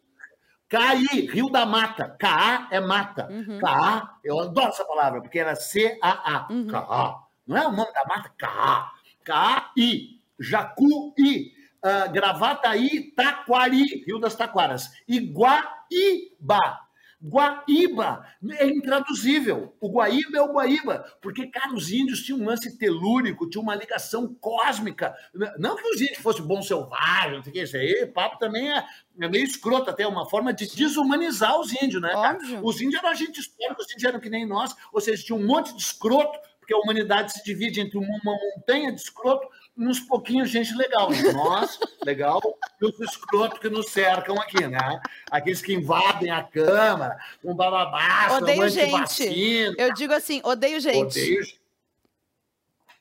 Caí, Rio da Mata. Caá é mata. Uhum. Caá, eu adoro essa palavra, porque era C-A-A. Uhum. Caá. Não é o nome da mata? Caá. Caí. Jacuí. Uh, Gravataí, Taquari, Rio das Taquaras. Iguaíba. Guaíba é intraduzível. O Guaíba é o Guaíba, porque, cara, os índios tinham um lance telúrico, tinha uma ligação cósmica. Não que os índios fossem bons selvagens, não sei o que, isso aí, papo também é, é meio escroto, até uma forma de desumanizar os índios, né? Óbvio. Os índios eram agentes históricos, os índios eram que nem nós, ou seja, tinha um monte de escroto, porque a humanidade se divide entre uma montanha de escroto uns pouquinhos gente legal. Nós, legal, e os escrotos que nos cercam aqui, né? Aqueles que invadem a Câmara, um bababá, Odeio são antivacina, Eu digo assim, odeio gente. odeio...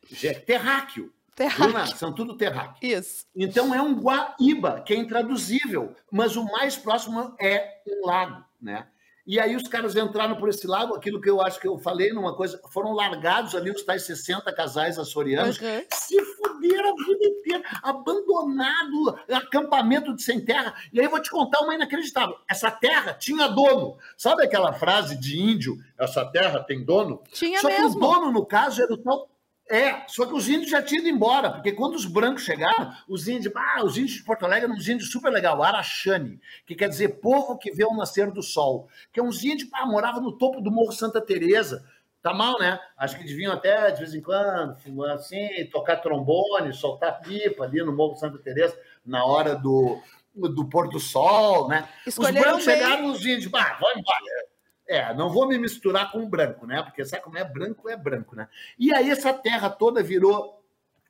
Gente, Terráqueo. Terráqueo. Bruna, são tudo terráqueo. Isso. Então é um Guaíba, que é intraduzível, mas o mais próximo é um lago, né? E aí os caras entraram por esse lago, aquilo que eu acho que eu falei numa coisa, foram largados ali os tais 60 casais açorianos, Uhum. se fuderam a vida inteira, abandonado, acampamento de sem terra. E aí eu vou te contar uma inacreditável. Essa terra tinha dono. Sabe aquela frase de índio, essa terra tem dono? Tinha Só que mesmo. o dono, no caso, era o tal é, só que os índios já tinham ido embora, porque quando os brancos chegaram, os índios, ah, os índios de Porto Alegre eram uns índios super legal, Araxane, que quer dizer povo que vê o nascer do sol, que é uns índios, ah, morava no topo do Morro Santa Teresa. Tá mal, né? Acho que deviam até, de vez em quando, assim, tocar trombone, soltar pipa ali no Morro Santa Teresa, na hora do, do pôr do sol, né? Escolheram os brancos bem. chegaram, os índios, ah, vamos embora. É, não vou me misturar com o branco, né? Porque sabe como é branco, é branco, né? E aí essa terra toda virou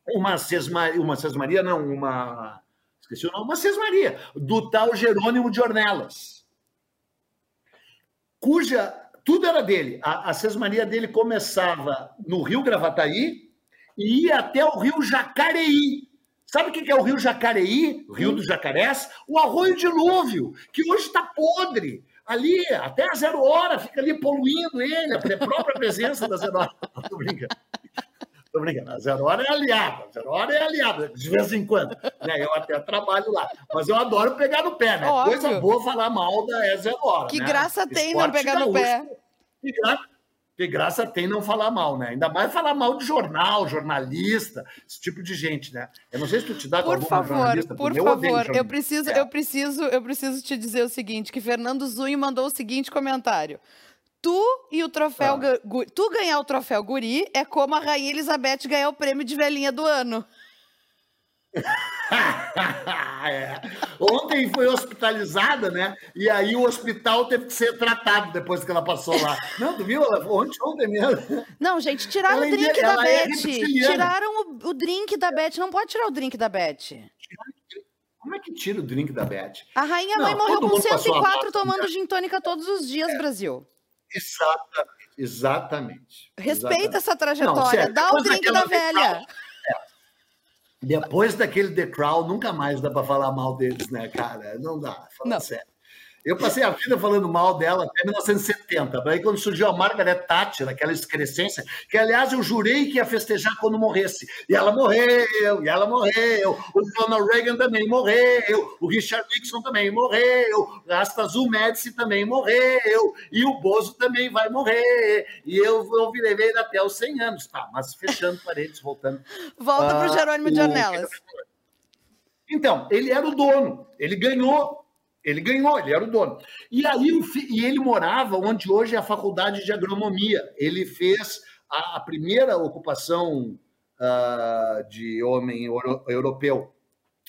uma sesmaria, uma sesmaria não, uma... Esqueci o nome, uma sesmaria, do tal Jerônimo de Ornelas, cuja... Tudo era dele. A, a sesmaria dele começava no Rio Gravataí e ia até o Rio Jacareí. Sabe o que é o Rio Jacareí? O Rio dos Jacarés? O arroio dilúvio, que hoje está podre. Ali, até a zero hora, fica ali poluindo ele, a própria presença da zero hora. Tô brincando. Tô brincando. A zero hora é aliada, a zero hora é aliada, de vez em quando. Né? Eu até trabalho lá. Mas eu adoro pegar no pé, né? Óbvio. Coisa boa falar mal da é zero hora. Que né? graça tem não pegar no pé. Que graça que graça tem não falar mal, né? Ainda mais falar mal de jornal, jornalista, esse tipo de gente, né? Eu não sei se tu te dá por favor, jornalista. Por eu favor, eu preciso, é. eu preciso, eu preciso te dizer o seguinte, que Fernando Zunho mandou o seguinte comentário. Tu e o troféu, ah. tu ganhar o troféu Guri é como a Rainha Elizabeth ganhar o prêmio de velhinha do ano. é. Ontem foi hospitalizada, né? E aí o hospital teve que ser tratado depois que ela passou lá. Não, tu viu? Ontem, ontem mesmo. Não, gente, tiraram ela o drink da Beth. tiraram o, o, drink da Beth. Não pode tirar o drink da Beth. Como é que tira o drink da Beth? A rainha mãe morreu com 104 tomando né? gin tônica todos os dias, é. Brasil. Exatamente. Exatamente. Respeita exatamente. essa trajetória. Não, Dá o drink da velha. Depois daquele The Crown, nunca mais dá para falar mal deles, né, cara? Não dá, fala não. sério. Eu passei a vida falando mal dela até 1970. Daí, quando surgiu a Margaret Thatcher, aquela excrescência, que aliás eu jurei que ia festejar quando morresse. E ela morreu, e ela morreu. O Ronald Reagan também morreu. O Richard Nixon também morreu. A Azul Médici também morreu. E o Bozo também vai morrer. E eu, eu virei até os 100 anos. Tá, mas fechando paredes, voltando. Volta para o Jerônimo de Ornelas. Então, ele era o dono. Ele ganhou ele ganhou, ele era o dono. E aí e ele morava onde hoje é a faculdade de agronomia. Ele fez a, a primeira ocupação uh, de homem euro, europeu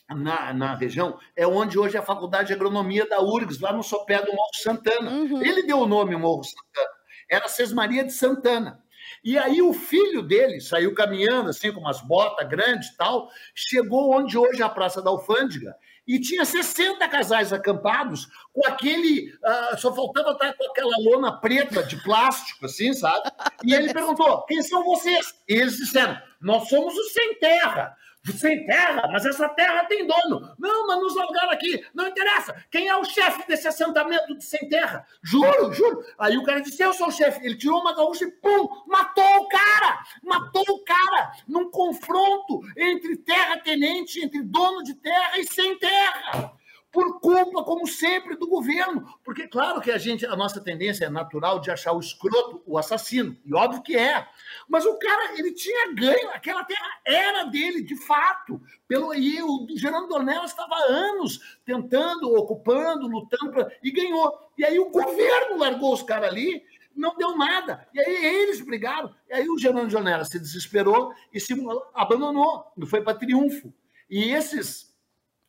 na, na região, é onde hoje é a faculdade de agronomia da URGS, lá no sopé do Morro Santana. Uhum. Ele deu o nome Morro Santana. Era Sesmaria de Santana. E aí o filho dele saiu caminhando, assim, com umas botas grandes e tal, chegou onde hoje é a Praça da Alfândega, e tinha 60 casais acampados com aquele. Uh, só faltava estar com aquela lona preta de plástico, assim, sabe? E ele perguntou: quem são vocês? E eles disseram: nós somos os sem terra sem terra, mas essa terra tem dono. Não, mas nos largaram aqui. Não interessa. Quem é o chefe desse assentamento de sem terra? Juro, juro. Aí o cara disse: Eu sou o chefe. Ele tirou uma gaúcha e pum, matou o cara. Matou o cara num confronto entre terra-tenente, entre dono de terra e sem terra por culpa, como sempre, do governo. Porque, claro que a gente, a nossa tendência é natural de achar o escroto o assassino, e óbvio que é. Mas o cara, ele tinha ganho, aquela terra era dele, de fato. Pelo, e o Gerando Dornelas estava há anos tentando, ocupando, lutando, pra, e ganhou. E aí o governo largou os caras ali, não deu nada. E aí eles brigaram. E aí o Gerando Dornelas se desesperou e se abandonou, foi para triunfo. E esses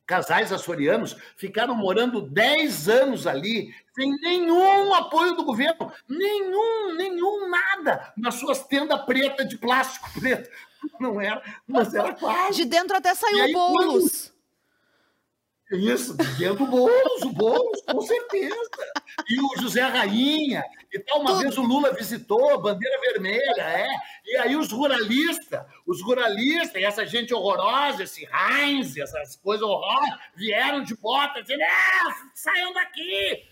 casais açorianos ficaram morando 10 anos ali, sem nenhum apoio do governo, nenhum, nenhum, nada, nas suas tendas pretas de plástico preto. Não era, mas era quase. De dentro até saiu bolos. Quando... Isso, dentro do Boulos, o Boulos, com certeza. E o José Rainha, e tal. Uma Tudo. vez o Lula visitou, bandeira vermelha, é. E aí os ruralistas, os ruralistas, e essa gente horrorosa, esse Heinz, essas coisas horrorosas, vieram de bota, dizendo, é, saiam daqui.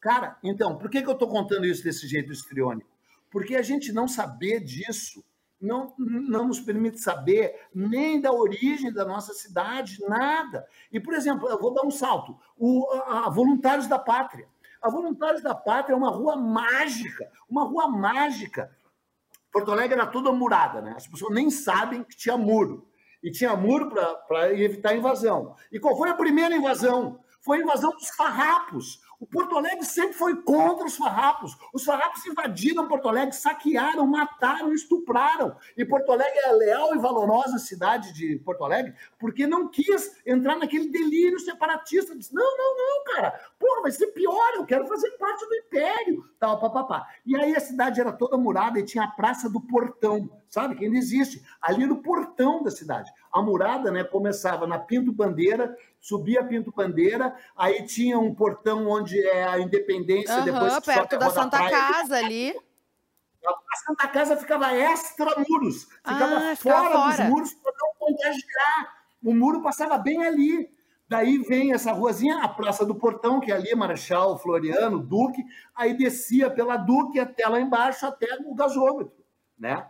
Cara, então, por que, que eu estou contando isso desse jeito histriônico? Porque a gente não saber disso não, não nos permite saber nem da origem da nossa cidade, nada. E, por exemplo, eu vou dar um salto: o, a, a Voluntários da Pátria. A Voluntários da Pátria é uma rua mágica, uma rua mágica. Porto Alegre era toda murada, né? As pessoas nem sabem que tinha muro. E tinha muro para evitar invasão. E qual foi a primeira invasão? Foi a invasão dos farrapos. O Porto Alegre sempre foi contra os farrapos. Os farrapos invadiram Porto Alegre, saquearam, mataram, estupraram. E Porto Alegre é a leal e valorosa cidade de Porto Alegre porque não quis entrar naquele delírio separatista. Disse, não, não, não, cara. Porra, vai ser pior, eu quero fazer parte do império. Tal, papapá. E aí a cidade era toda murada e tinha a Praça do Portão, sabe? Que ainda existe. Ali no portão da cidade. A murada né, começava na Pinto Bandeira subia Pinto Bandeira, aí tinha um portão onde é a Independência, uhum, depois perto da Santa praia, Casa ali. A Santa Casa ficava extra muros, ficava ah, fora, fora, dos muros para não contagiar. O muro passava bem ali. Daí vem essa ruazinha, a Praça do Portão, que é ali, Marechal Floriano, Duque, aí descia pela Duque até lá embaixo, até o gasômetro, né?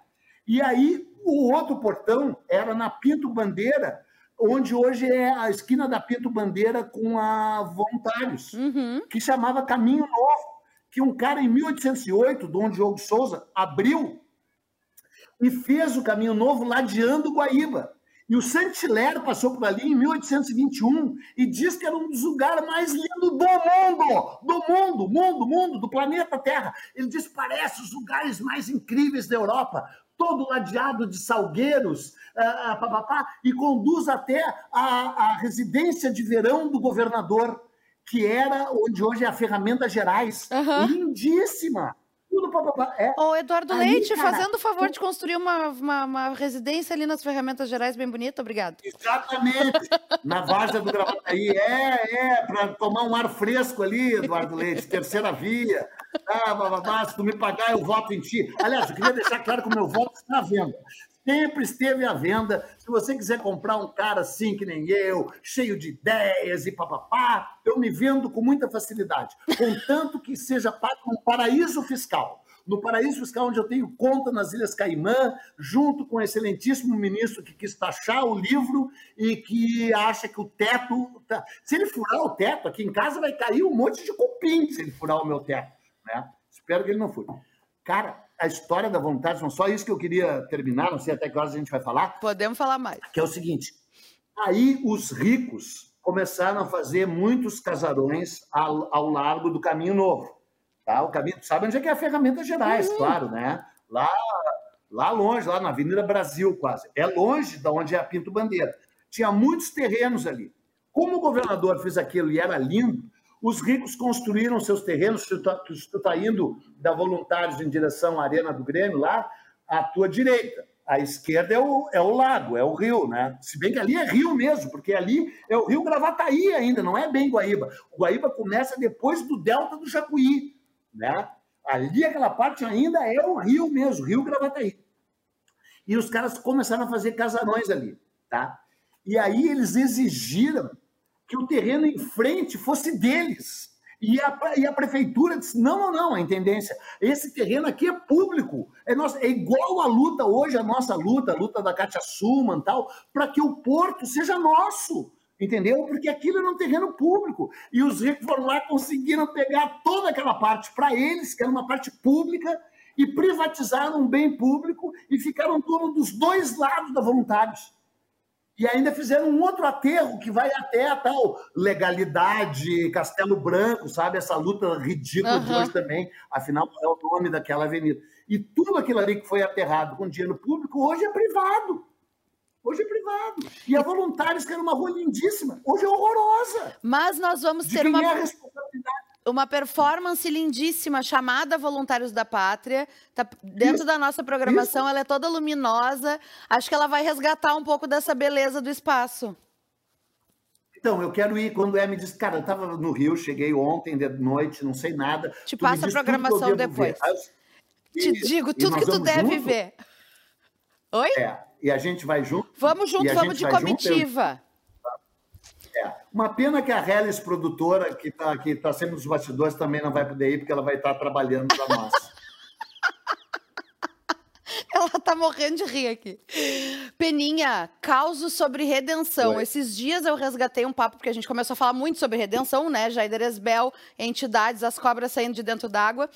E aí o outro portão era na Pinto Bandeira, onde hoje é a esquina da Pinto Bandeira com a Voluntários, uhum. que chamava Caminho Novo, que um cara em 1808, Dom Diogo Souza, abriu e fez o Caminho Novo ladeando Guaíba. E o Saint-Hilaire passou por ali em 1821 e diz que era um dos lugares mais lindos do mundo, do mundo, mundo, mundo, do planeta Terra. Ele diz parece os lugares mais incríveis da Europa, todo ladeado de salgueiros, uh, papapá, e conduz até a, a residência de verão do governador, que era onde hoje é a Ferramenta Gerais. Uhum. Lindíssima! Tudo papapá. É. O Eduardo ali, Leite, cara, fazendo o favor de construir uma, uma, uma, residência ali nas ferramentas gerais bem bonita, obrigado. Exatamente. Na Várzea do Gravataí. É, é, para tomar um ar fresco ali, Eduardo Leite, terceira via. Ah, bababá, se tu me pagar, eu voto em ti. Aliás, eu queria deixar claro que o meu voto está à venda sempre esteve à venda. Se você quiser comprar um cara assim que nem eu, cheio de ideias e papapá, eu me vendo com muita facilidade, contanto que seja pago um paraíso fiscal. No paraíso fiscal, onde eu tenho conta nas Ilhas Caimã, junto com o excelentíssimo ministro que quis taxar o livro e que acha que o teto. Tá... Se ele furar o teto, aqui em casa vai cair um monte de cupim se ele furar o meu teto. Né? Espero que ele não fure. Cara, a história da vontade, não só isso que eu queria terminar, não sei até que horas a gente vai falar. Podemos falar mais. Que é o seguinte: aí os ricos começaram a fazer muitos casarões ao, ao largo do Caminho Novo. Tá? O caminho, sabe onde é que é a ferramenta Gerais, uhum. claro, né? Lá, lá longe, lá na Avenida Brasil, quase. É longe de onde é a Pinto Bandeira. Tinha muitos terrenos ali. Como o governador fez aquilo e era lindo, os ricos construíram seus terrenos. Se tu está tá indo da Voluntários em direção à Arena do Grêmio, lá, à tua direita. A esquerda é o, é o lago, é o rio, né? Se bem que ali é rio mesmo, porque ali é o rio Gravataí ainda, não é bem Guaíba. O Guaíba começa depois do delta do Jacuí, né? Ali aquela parte ainda é o rio mesmo, rio Gravataí. E os caras começaram a fazer casarões ali, tá? E aí eles exigiram que o terreno em frente fosse deles. E a, e a prefeitura disse: não, não, não, a intendência, esse terreno aqui é público. É, nosso, é igual a luta hoje, a nossa luta, a luta da Katia Suman tal, para que o porto seja nosso. Entendeu? Porque aquilo era um terreno público. E os ricos foram lá conseguiram pegar toda aquela parte para eles, que era uma parte pública, e privatizaram um bem público e ficaram dono dos dois lados da voluntários. E ainda fizeram um outro aterro que vai até a tal legalidade, Castelo Branco, sabe? Essa luta ridícula uhum. de hoje também. Afinal, é o nome daquela avenida. E tudo aquilo ali que foi aterrado com dinheiro público, hoje é privado. Hoje é privado. E a Voluntários, que era uma rua lindíssima, hoje é horrorosa. Mas nós vamos ter uma. É uma performance lindíssima chamada Voluntários da Pátria. Tá dentro da nossa programação, ela é toda luminosa. Acho que ela vai resgatar um pouco dessa beleza do espaço. Então, eu quero ir. Quando é, me disse, cara, eu estava no Rio, cheguei ontem de noite, não sei nada. Te passa a programação depois. Te digo tudo que tu deve junto? ver. Oi? É, e a gente vai junto. Vamos junto, vamos de comitiva. Junto, eu... É. Uma pena que a Hellis, produtora, que está que tá sempre nos bastidores, também não vai poder ir, porque ela vai estar tá trabalhando para nós. Ela tá morrendo de rir aqui. Peninha, causo sobre redenção. Oi. Esses dias eu resgatei um papo, porque a gente começou a falar muito sobre redenção, né? Jair Esbel, entidades, as cobras saindo de dentro d'água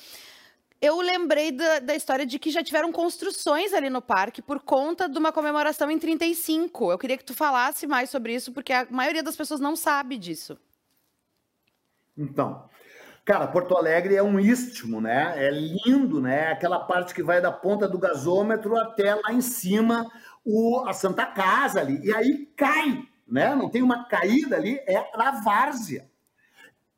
eu lembrei da, da, história de que já tiveram construções ali no parque por conta de uma comemoração em 35. Eu queria que tu falasse mais sobre isso, porque a maioria das pessoas não sabe disso. Então, cara, Porto Alegre é um istmo, né? É lindo, né? Aquela parte que vai da ponta do gasômetro até lá em cima, o, a Santa Casa ali. E aí cai, né? Não tem uma caída ali, é a várzea.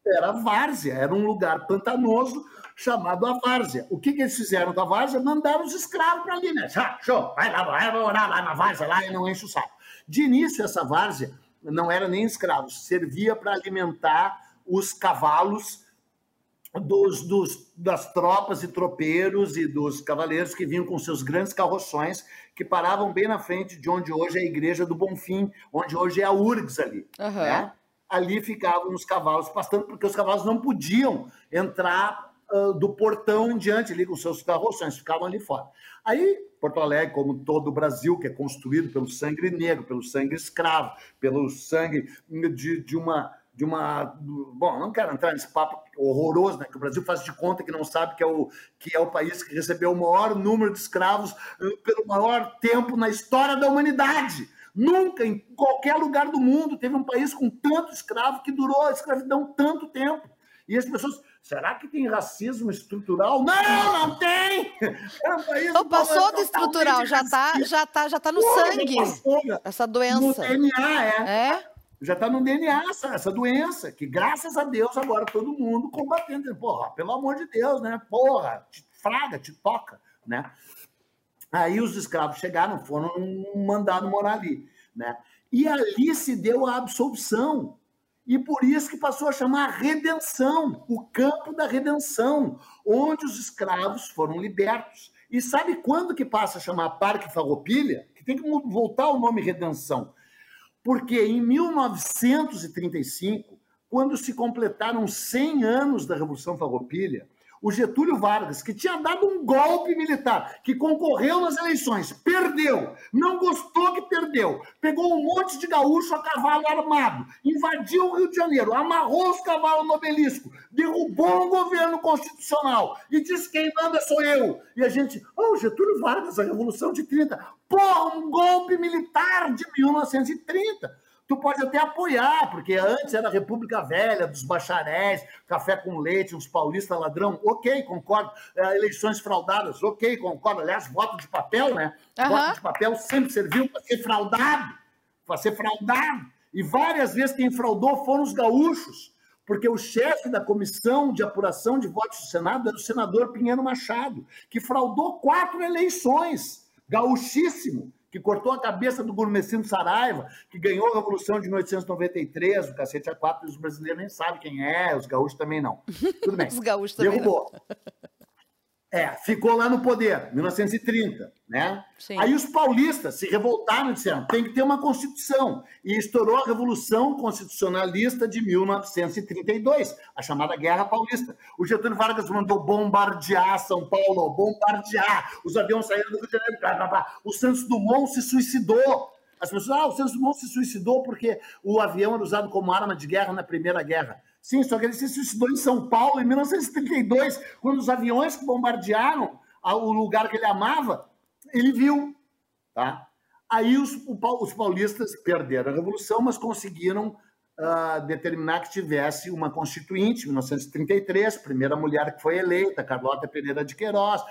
Era a várzea, era um lugar pantanoso chamado a várzea. O que, que eles fizeram com a várzea? Mandaram os escravos para ali, né? Ah, show, vai lá, vai morar lá na várzea, lá e não enche o saco. De início, essa várzea não era nem escravos, servia para alimentar os cavalos dos, dos, das tropas e tropeiros e dos cavaleiros que vinham com seus grandes carroções, que paravam bem na frente de onde hoje é a Igreja do Bonfim, onde hoje é a URGS ali. Uhum. Né? ali ficavam os cavalos pastando, porque os cavalos não podiam entrar uh, do portão em diante ali com seus carroções, ficavam ali fora. Aí, Porto Alegre, como todo o Brasil, que é construído pelo sangue negro, pelo sangue escravo, pelo sangue de, de uma de uma. Bom, não quero entrar nesse papo horroroso, né? Que o Brasil faz de conta que não sabe que é o, que é o país que recebeu o maior número de escravos eh, pelo maior tempo na história da humanidade. Nunca, em qualquer lugar do mundo, teve um país com tanto escravo que durou a escravidão tanto tempo. E as pessoas, será que tem racismo estrutural? Não, não tem! É um então, passou do estrutural, já está já tá, já tá no Pô, sangue. Essa doença. No DNA, é. É? já está no DNA essa, essa, doença, que graças a Deus agora todo mundo combatendo. Porra, pelo amor de Deus, né? Porra, te fraga, te toca, né? Aí os escravos chegaram, foram mandados morar ali, né? E ali se deu a absolvição. E por isso que passou a chamar redenção, o campo da redenção, onde os escravos foram libertos. E sabe quando que passa a chamar Parque Farroupilha? Que tem que voltar o nome redenção porque em 1935, quando se completaram 100 anos da Revolução Farroupilha, o Getúlio Vargas, que tinha dado um golpe militar, que concorreu nas eleições, perdeu, não gostou que perdeu, pegou um monte de gaúcho a cavalo armado, invadiu o Rio de Janeiro, amarrou os cavalos no obelisco, derrubou um governo constitucional e disse: quem manda sou eu. E a gente, oh, Getúlio Vargas, a Revolução de 30, porra, um golpe militar de 1930 tu pode até apoiar, porque antes era República Velha, dos bacharéis, café com leite, uns paulistas ladrão, ok, concordo. É, eleições fraudadas, ok, concordo. Aliás, voto de papel, né? Uhum. Voto de papel sempre serviu para ser fraudado, para ser fraudado. E várias vezes quem fraudou foram os gaúchos, porque o chefe da comissão de apuração de votos do Senado era o senador Pinheiro Machado, que fraudou quatro eleições, gaúchíssimo que cortou a cabeça do Gourmetino Saraiva, que ganhou a Revolução de 1893, o cacete a quatro, os brasileiros nem sabem quem é, os gaúchos também não. Tudo bem. os gaúchos também Derrubou. Não. É, ficou lá no poder, 1930, né? Sim. Aí os paulistas se revoltaram e disseram, tem que ter uma constituição. E estourou a Revolução Constitucionalista de 1932, a chamada Guerra Paulista. O Getúlio Vargas mandou bombardear São Paulo, bombardear. Os aviões saíram do Rio de Janeiro, blá, blá, blá. O Santos Dumont se suicidou. As pessoas, ah, o Santos Dumont se suicidou porque o avião era usado como arma de guerra na Primeira Guerra. Sim, só que ele se suicidou em São Paulo em 1932, quando os aviões que bombardearam o lugar que ele amava, ele viu. Tá? Aí os, os paulistas perderam a Revolução, mas conseguiram uh, determinar que tivesse uma constituinte, em 1933, primeira mulher que foi eleita, Carlota Pereira de Queiroz,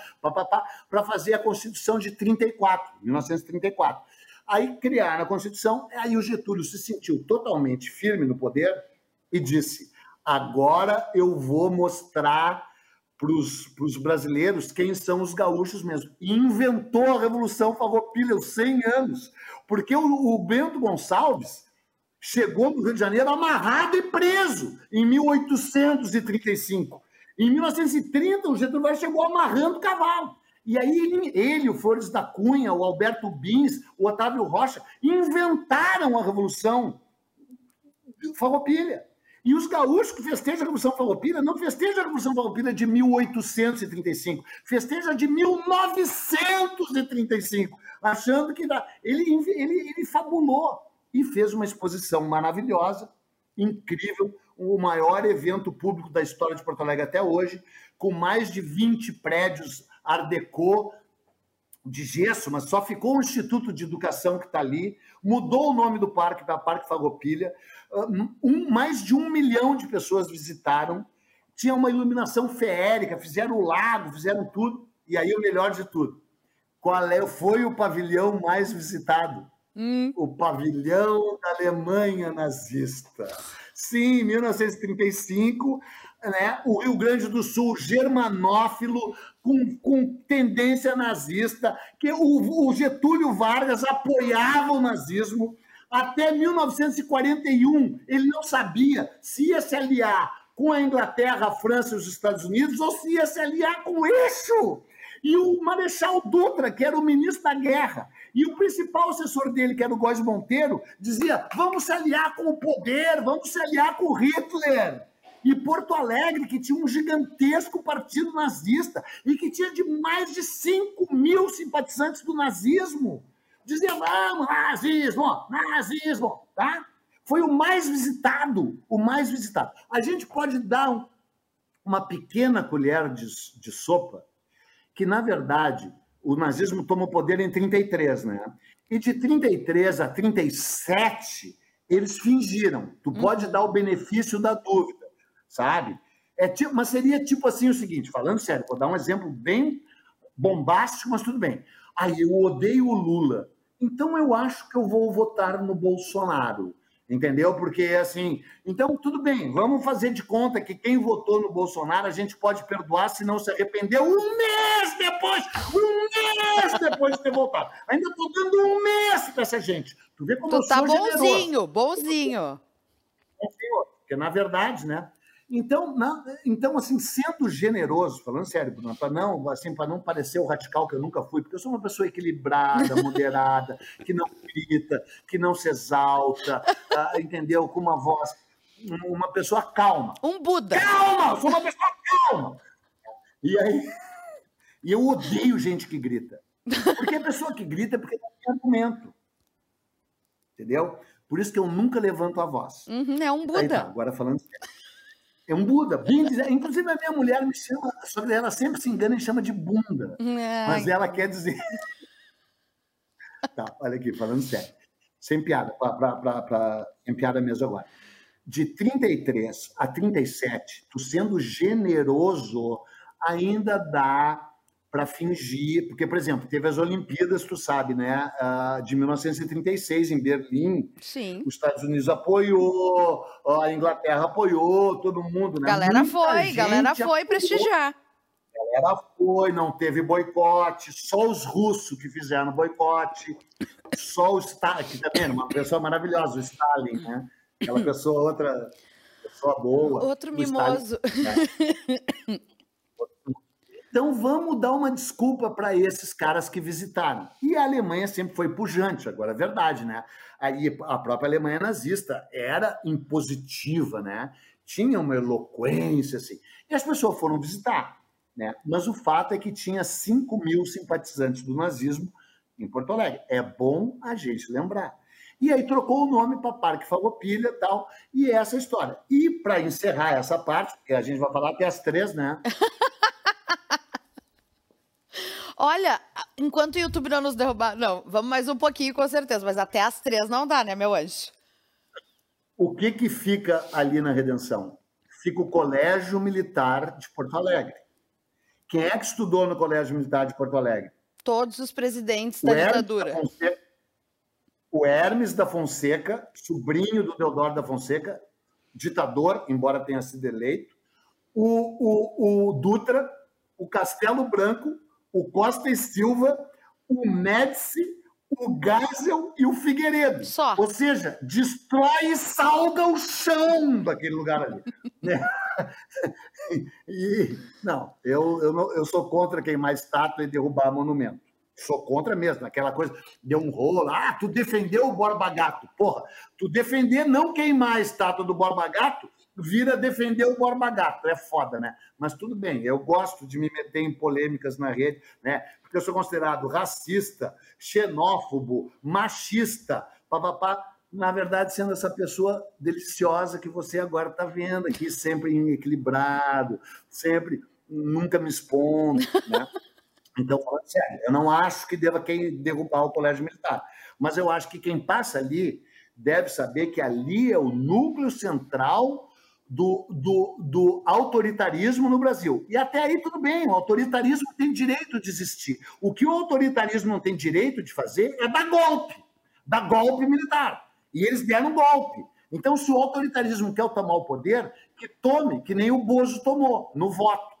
para fazer a Constituição de 34, 1934. Aí criaram a Constituição, aí o Getúlio se sentiu totalmente firme no poder e disse: Agora eu vou mostrar para os brasileiros quem são os gaúchos mesmo. E inventou a Revolução Farroupilha, os 100 anos. Porque o, o Bento Gonçalves chegou no Rio de Janeiro amarrado e preso em 1835. Em 1930, o Getúlio Vargas chegou amarrando o cavalo. E aí ele, ele, o Flores da Cunha, o Alberto Bins, o Otávio Rocha, inventaram a Revolução Farroupilha. E os gaúchos que festejam a Revolução Farroupilha não festejam a Revolução Farroupilha de 1835, festeja de 1935, achando que dá. Ele, ele, ele fabulou e fez uma exposição maravilhosa, incrível, o maior evento público da história de Porto Alegre até hoje, com mais de 20 prédios Art de gesso, mas só ficou o Instituto de Educação que está ali, mudou o nome do parque para Parque Farroupilha, um, mais de um milhão de pessoas visitaram, tinha uma iluminação feérica, fizeram o lago, fizeram tudo, e aí o melhor de tudo, qual é, foi o pavilhão mais visitado? Hum. O pavilhão da Alemanha nazista. Sim, em 1935, né, o Rio Grande do Sul, germanófilo, com, com tendência nazista, que o, o Getúlio Vargas apoiava o nazismo, até 1941, ele não sabia se ia se aliar com a Inglaterra, a França e os Estados Unidos ou se ia se aliar com o eixo. e o Marechal Dutra, que era o ministro da Guerra, e o principal assessor dele, que era o Góes Monteiro, dizia: vamos se aliar com o poder, vamos se aliar com Hitler. E Porto Alegre, que tinha um gigantesco partido nazista e que tinha de mais de 5 mil simpatizantes do nazismo, dizia: vamos, nazismo, nazismo, tá? Foi o mais visitado, o mais visitado. A gente pode dar um, uma pequena colher de, de sopa que, na verdade, o nazismo tomou poder em 33, né? E de 33 a 37, eles fingiram. Tu hum. pode dar o benefício da dúvida, sabe? É tipo, mas seria tipo assim o seguinte, falando sério, vou dar um exemplo bem bombástico, mas tudo bem. Aí eu odeio o Lula, então eu acho que eu vou votar no Bolsonaro entendeu? Porque assim, então tudo bem, vamos fazer de conta que quem votou no Bolsonaro a gente pode perdoar se não se arrependeu um mês depois, um mês depois de ter votado. Ainda estou dando um mês para essa gente. Tu vê como tu eu tá bonzinho, generoso. bonzinho. Porque na verdade, né? Então, na, então, assim, sendo generoso, falando sério, para não, assim, para não parecer o radical que eu nunca fui, porque eu sou uma pessoa equilibrada, moderada, que não grita, que não se exalta, tá, entendeu? Com uma voz, uma pessoa calma. Um Buda. Calma, sou uma pessoa calma. E aí, e eu odeio gente que grita. Porque a pessoa que grita é porque não tem argumento. Entendeu? Por isso que eu nunca levanto a voz. Uhum, é um Buda. Aí, tá, agora falando sério. É um Buda. Dizer. Inclusive, a minha mulher me chama, só que ela sempre se engana e chama de bunda. Ai. Mas ela quer dizer. tá, olha aqui, falando sério. Sem piada, pra, pra, pra, pra, sem piada mesmo agora. De 33 a 37, tu sendo generoso, ainda dá para fingir, porque, por exemplo, teve as Olimpíadas, tu sabe, né, de 1936 em Berlim. Sim. Os Estados Unidos apoiou, a Inglaterra apoiou, todo mundo, né? Galera Muita foi, galera foi apoiou. prestigiar. Galera foi, não teve boicote, só os russos que fizeram boicote, só o Stalin, que também era uma pessoa maravilhosa, o Stalin, né? Aquela pessoa, outra pessoa boa. Outro mimoso. Stalin, né? Então vamos dar uma desculpa para esses caras que visitaram. E a Alemanha sempre foi pujante, agora é verdade, né? Aí a própria Alemanha nazista era impositiva, né? Tinha uma eloquência, assim. E as pessoas foram visitar, né? Mas o fato é que tinha 5 mil simpatizantes do nazismo em Porto Alegre. É bom a gente lembrar. E aí trocou o nome para Parque Farroupilha e tal, e é essa história. E para encerrar essa parte, porque a gente vai falar até as três, né? Olha, enquanto o YouTube não nos derrubar. Não, vamos mais um pouquinho com certeza, mas até as três não dá, né, meu anjo? O que que fica ali na Redenção? Fica o Colégio Militar de Porto Alegre. Quem é que estudou no Colégio Militar de Porto Alegre? Todos os presidentes da ditadura. Da Fonseca, o Hermes da Fonseca, sobrinho do Deodoro da Fonseca, ditador, embora tenha sido eleito. O, o, o Dutra, o Castelo Branco o Costa e Silva, o Médici, o Geisel e o Figueiredo. Só. Ou seja, destrói e salga o chão daquele lugar ali. né? e, não, eu, eu, não, eu sou contra queimar estátua e derrubar monumento. Sou contra mesmo, aquela coisa, deu um rolo, ah, tu defendeu o Borba Gato. Porra, tu defender não queimar a estátua do Borba Gato vira defender o Borba Gato. É foda, né? Mas tudo bem, eu gosto de me meter em polêmicas na rede, né? Porque eu sou considerado racista, xenófobo, machista, papapá. Na verdade, sendo essa pessoa deliciosa que você agora está vendo aqui, sempre equilibrado, sempre nunca me expondo, né? Então, falando sério, eu não acho que deva quem derrubar o colégio militar, mas eu acho que quem passa ali deve saber que ali é o núcleo central do, do, do, autoritarismo no Brasil. E até aí tudo bem, o autoritarismo tem direito de existir. O que o autoritarismo não tem direito de fazer é dar golpe, dar golpe militar. E eles deram golpe. Então, se o autoritarismo quer tomar o poder, que tome, que nem o Bozo tomou, no voto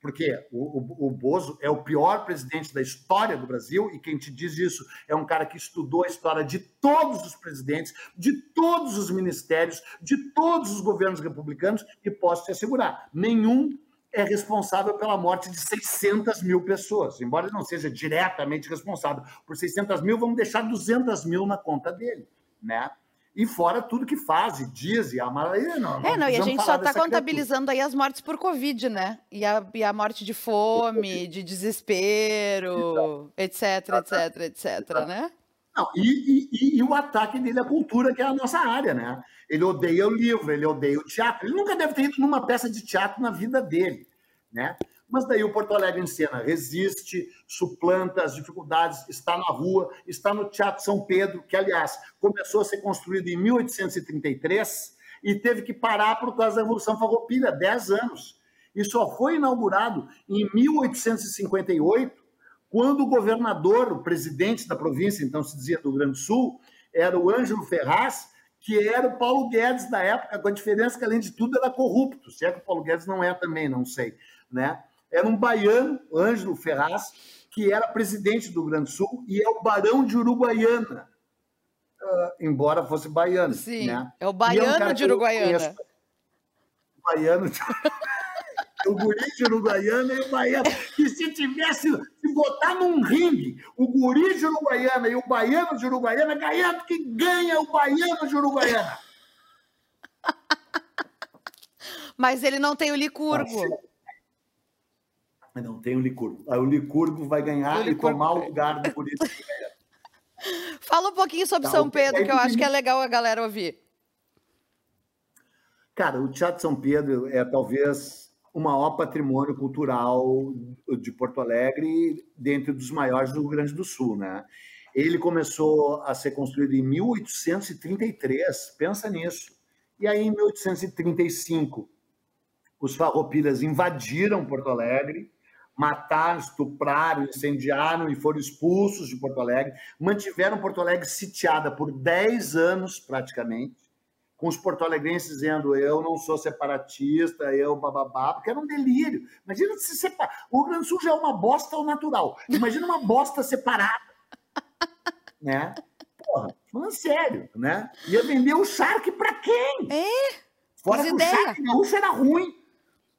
porque o, o, o, Bozo é o pior presidente da história do Brasil, e quem te diz isso é um cara que estudou a história de todos os presidentes, de todos os ministérios, de todos os governos republicanos, e posso te assegurar, nenhum é responsável pela morte de 600 mil pessoas. Embora ele não seja diretamente responsável por 600 mil, vamos deixar 200 mil na conta dele, né? E fora tudo que faz, e diz, e a maioria não. É, não, e a gente só está contabilizando aí as mortes por Covid, né? E a, e a morte de fome, de desespero, etc, etc, etc, né? Não, e, e, e, o ataque dele à cultura, que é a nossa área, né? Ele odeia o livro, ele odeia o teatro. Ele nunca deve ter ido numa peça de teatro na vida dele, né? Mas daí o Porto Alegre em cena resiste, suplanta as dificuldades, está na rua, está no Teatro São Pedro, que, aliás, começou a ser construído em 1833 e teve que parar por causa da Revolução Farroupilha, 10 anos. E só foi inaugurado em 1858, quando o governador, o presidente da província, então se dizia do Grande Sul, era o Ângelo Ferraz, que era o Paulo Guedes da época, com a diferença que, além de tudo, era corrupto. Se é que o Paulo Guedes não é também, não sei. Né? Era um baiano, Ângelo Ferraz, que era presidente do Grande Sul e é o barão de Uruguaiana, uh, embora fosse baiano. Sim, né? é o baiano é um de Uruguaiana. Baiano de... o guri de Uruguaiana e o baiano. E se tivesse, se botar num ringue, o guri de Uruguaiana e o baiano de Uruguaiana, ganhando que ganha o baiano de Uruguaiana. Mas ele não tem o licurgo. Não tem o Licurgo. Aí o Licurgo vai ganhar e tomar o lugar do Corinthians. Fala um pouquinho sobre tá, São Pedro, que eu acho que é legal a galera ouvir. Cara, o Teatro São Pedro é talvez o maior patrimônio cultural de Porto Alegre, dentro dos maiores do Rio Grande do Sul, né? Ele começou a ser construído em 1833, pensa nisso. E aí, em 1835, os farroupilhas invadiram Porto Alegre, mataram, estupraram, incendiaram e foram expulsos de Porto Alegre, mantiveram Porto Alegre sitiada por 10 anos praticamente, com os porto-alegrenses dizendo eu não sou separatista, eu bababá, porque era um delírio. Imagina se separar. O Rio Grande do Sul já é uma bosta ao natural. Imagina uma bosta separada. né? Porra, falando sério, né? Ia vender o Shark para quem? É? Fora que o Shark gaúcho era ruim.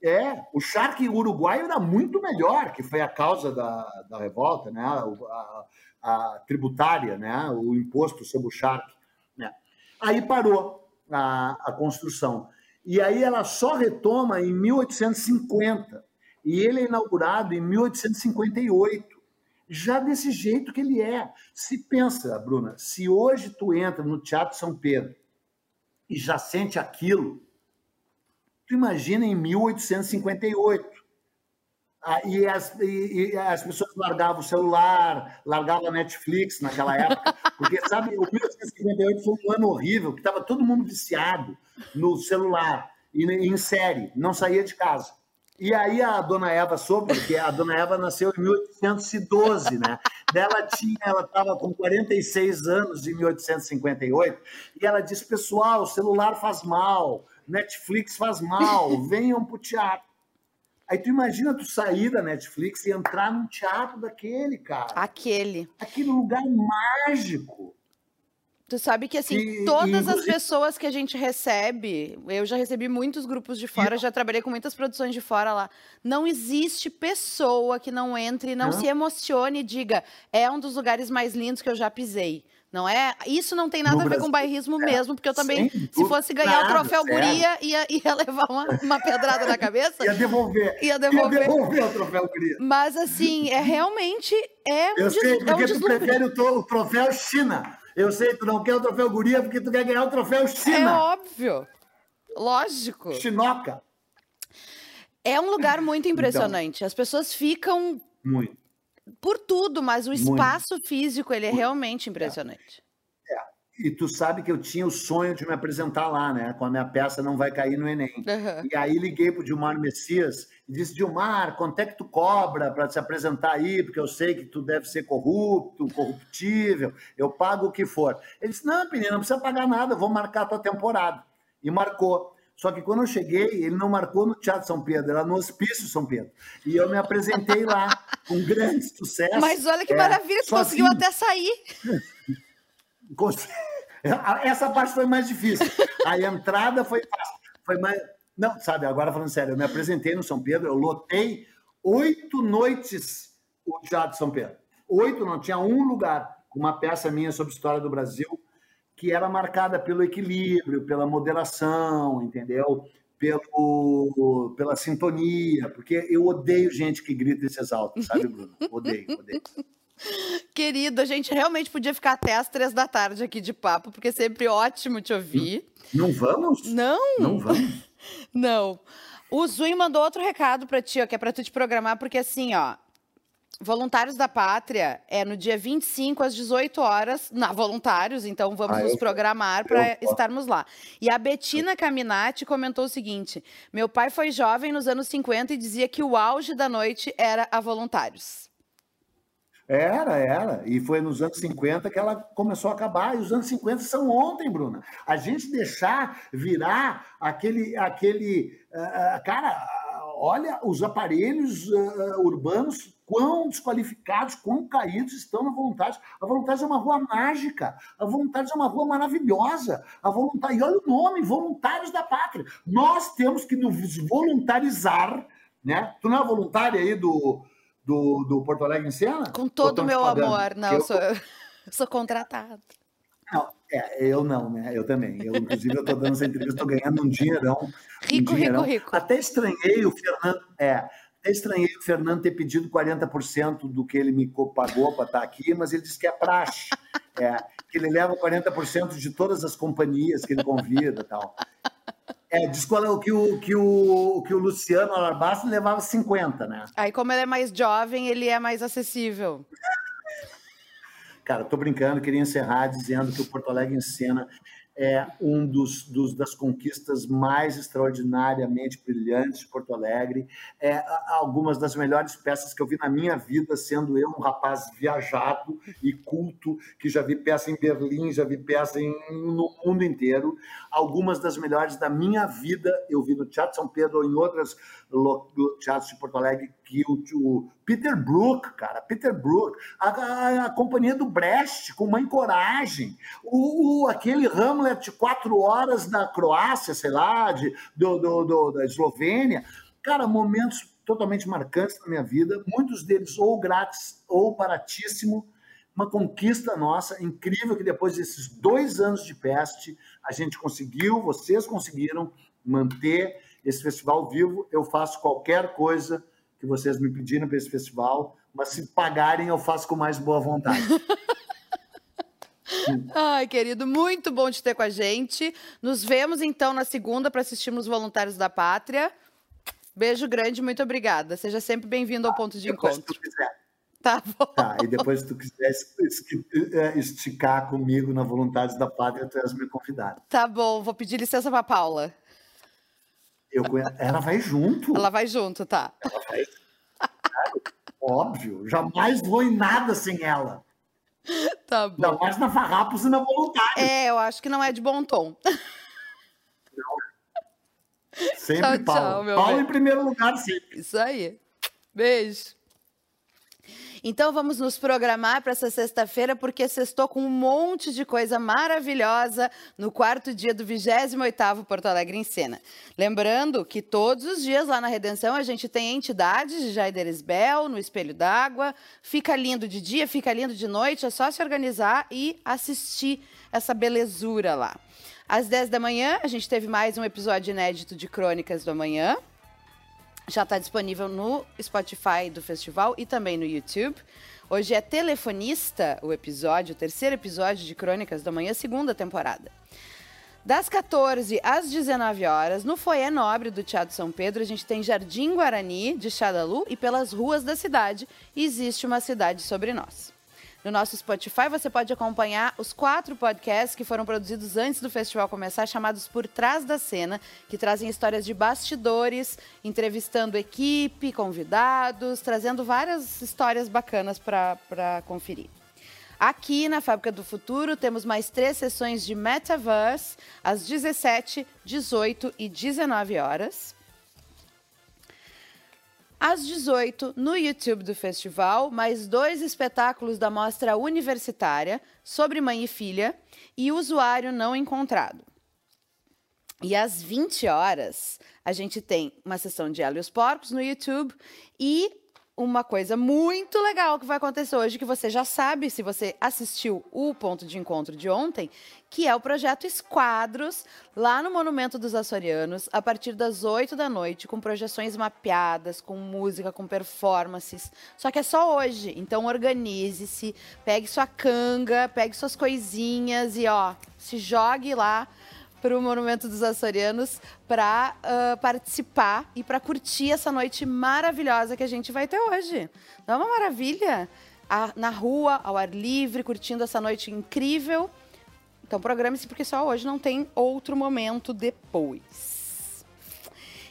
É, o charque uruguaio era muito melhor, que foi a causa da, da revolta, né? A, a, tributária, né? o imposto sobre o charque. Né? Aí parou a, a construção. E aí ela só retoma em 1850. E ele é inaugurado em 1858. Já desse jeito que ele é. Se pensa, Bruna, se hoje tu entra no Teatro São Pedro e já sente aquilo, Tu imagina em 1858. Ah, e, as, e, e, as pessoas largavam o celular, largavam a Netflix naquela época, porque, sabe, o 1858 foi um ano horrível, que estava todo mundo viciado no celular e em série, não saía de casa. E aí a dona Eva soube, porque a dona Eva nasceu em 1812, né? Dela tinha, ela estava com 46 anos em 1858, e ela disse: pessoal, o celular faz mal, Netflix faz mal, venham para o teatro. Aí tu imagina tu sair da Netflix e entrar num teatro daquele, cara. Aquele. Aquele lugar mágico. Tu sabe que, assim, e, todas as pessoas que a gente recebe, eu já recebi muitos grupos de fora, já trabalhei com muitas produções de fora lá. Não existe pessoa que não entre não, não se emocione e diga, é um dos lugares mais lindos que eu já pisei. Não é? Isso não tem nada no a ver Brasil, com bairrismo é, mesmo, porque eu também, se fosse ganhar nada, o troféu Guria, ia, ia levar uma, uma pedrada na cabeça. ia devolver. Ia devolver. Ia devolver o troféu Guria. Mas, assim, é realmente. É eu sei, porque é um tu prefere o, o troféu China. Eu sei, tu não quer o troféu Guria porque tu quer ganhar o troféu China. É óbvio. Lógico. Chinoca. É um lugar muito então. impressionante. Então, As pessoas ficam. Muito por tudo, mas o espaço Muito. físico ele é realmente impressionante. É. é. E tu sabe que eu tinha o sonho de me apresentar lá, né? Com a minha peça Não Vai Cair no Enem. Uhum. E aí liguei pro Dilmar Messias e disse: Dilmar, quanto é que tu cobra para se apresentar aí? Porque eu sei que tu deve ser corrupto, corruptível, eu pago o que for. Ele disse: Não, menino, não precisa pagar nada, vou marcar a tua temporada. E marcou. Só que quando eu cheguei, ele não marcou no Teatro São Pedro, era no Hospício São Pedro. E eu me apresentei lá, com grande sucesso. Mas olha que é, maravilha, tu conseguiu até sair. Essa parte foi mais difícil. A entrada foi fácil. Foi mais, Não, sabe, agora falando sério, eu me apresentei no São Pedro, eu lotei oito noites o Teatro São Pedro. Oito, não tinha um lugar. Uma peça minha sobre história do Brasil, que era marcada pelo equilíbrio, pela moderação, entendeu? Pelo, pela sintonia, porque eu odeio gente que grita e se exalta, sabe, Bruno? Odeio, odeio. Querido, a gente realmente podia ficar até às três da tarde aqui de papo, porque é sempre ótimo te ouvir. Não vamos? Não. Não vamos? Não. O Zui mandou outro recado para ti, ó, que é para tu te programar, porque assim, ó, Voluntários da Pátria é no dia 25 às 18 horas, na Voluntários, então vamos ah, nos programar para estarmos lá. E a Betina Caminati comentou o seguinte: Meu pai foi jovem nos anos 50 e dizia que o auge da noite era a Voluntários. Era, era. E foi nos anos 50 que ela começou a acabar. E os anos 50 são ontem, Bruna. A gente deixar virar aquele. aquele uh, cara, olha os aparelhos uh, urbanos quão desqualificados, quão caídos estão na Voluntários. A Voluntários é uma rua mágica, a Voluntários é uma rua maravilhosa. A Voluntários, e olha o nome, Voluntários da Pátria. Nós temos que nos voluntarizar, né? Tu não é voluntária aí do, do, do Porto Alegre em Cena? Com todo o meu amor, não, eu sou, eu sou contratado. Não, é, eu não, né? Eu também. Eu, inclusive, eu estou dando essa entrevista, estou ganhando um dinheirão. Rico, um dinheirão. rico, rico. Até estranhei o Fernando. É, até estranhei o Fernando ter pedido 40% do que ele me pagou para estar tá aqui, mas ele disse que é praxe. É, que ele leva 40% de todas as companhias que ele convida tal. É, diz qual é o que o, que o, que o Luciano Alarbasta levava 50, né? Aí, como ele é mais jovem, ele é mais acessível. Cara, tô brincando, queria encerrar dizendo que o Porto Alegre em cena é um dos, dos, das conquistas mais extraordinariamente brilhantes de Porto Alegre. É, algumas das melhores peças que eu vi na minha vida, sendo eu um rapaz viajado e culto, que já vi peça em Berlim, já vi peça em, no mundo inteiro. Algumas das melhores da minha vida eu vi no Teatro São Pedro ou em outras teatros de Porto Alegre, que o, o Peter Brook, cara, Peter Brook, a, a, a, companhia do Brecht, com Mãe Coragem, o, o, aquele Hamlet quatro horas na Croácia, sei lá, de, do, do, do, da Eslovênia. Cara, momentos totalmente marcantes na minha vida, muitos deles ou grátis ou baratíssimo, uma conquista nossa, incrível que depois desses dois anos de peste, a gente conseguiu, vocês conseguiram manter esse festival vivo. Eu faço qualquer coisa que vocês me pediram para esse festival, mas se pagarem, eu faço com mais boa vontade. Ai, querido, muito bom te ter com a gente. Nos vemos então na segunda para assistirmos Voluntários da Pátria. Beijo grande, muito obrigada. Seja sempre bem-vindo ao ponto de encontro. Tá bom. Tá, e depois, se tu quiser é, esticar comigo na Voluntários da Pátria, tu és me convidado. Tá bom, vou pedir licença para Paula. Eu. Ela vai junto. Ela vai junto, tá. Ela vai. Óbvio, jamais vou em nada sem ela. Tá bom. Ainda mais na farrapos e na voluntária. É, eu acho que não é de bom tom. Não. Sempre tchau, Paulo. Tchau, Paulo bem. em primeiro lugar, sempre. Isso aí. Beijo. Então vamos nos programar para essa sexta-feira, porque sextou com um monte de coisa maravilhosa no quarto dia do 28º Porto Alegre em Cena. Lembrando que todos os dias lá na Redenção a gente tem entidades de Jaiderisbel, no Espelho d'Água. Fica lindo de dia, fica lindo de noite, é só se organizar e assistir essa belezura lá. Às 10 da manhã, a gente teve mais um episódio inédito de Crônicas do Amanhã já está disponível no Spotify do festival e também no YouTube. Hoje é Telefonista o episódio, o terceiro episódio de Crônicas da Manhã, segunda temporada. Das 14 às 19 horas, no Foyer Nobre do Teatro São Pedro, a gente tem Jardim Guarani de Xadalu e pelas ruas da cidade existe uma cidade sobre nós. No nosso Spotify você pode acompanhar os quatro podcasts que foram produzidos antes do festival começar, chamados Por Trás da Cena, que trazem histórias de bastidores, entrevistando equipe, convidados, trazendo várias histórias bacanas para conferir. Aqui na Fábrica do Futuro temos mais três sessões de Metaverse às 17, 18 e 19 horas. Às 18, no YouTube do festival, mais dois espetáculos da mostra universitária sobre mãe e filha e usuário não encontrado. E às 20 horas, a gente tem uma sessão de Ela e os Porcos no YouTube e uma coisa muito legal que vai acontecer hoje, que você já sabe se você assistiu o ponto de encontro de ontem, que é o projeto Esquadros, lá no Monumento dos Açorianos, a partir das 8 da noite, com projeções mapeadas, com música, com performances. Só que é só hoje, então organize-se, pegue sua canga, pegue suas coisinhas e ó, se jogue lá para o Monumento dos Açorianos para uh, participar e para curtir essa noite maravilhosa que a gente vai ter hoje. Não é uma maravilha? A, na rua, ao ar livre, curtindo essa noite incrível. Então programe-se porque só hoje não tem outro momento depois.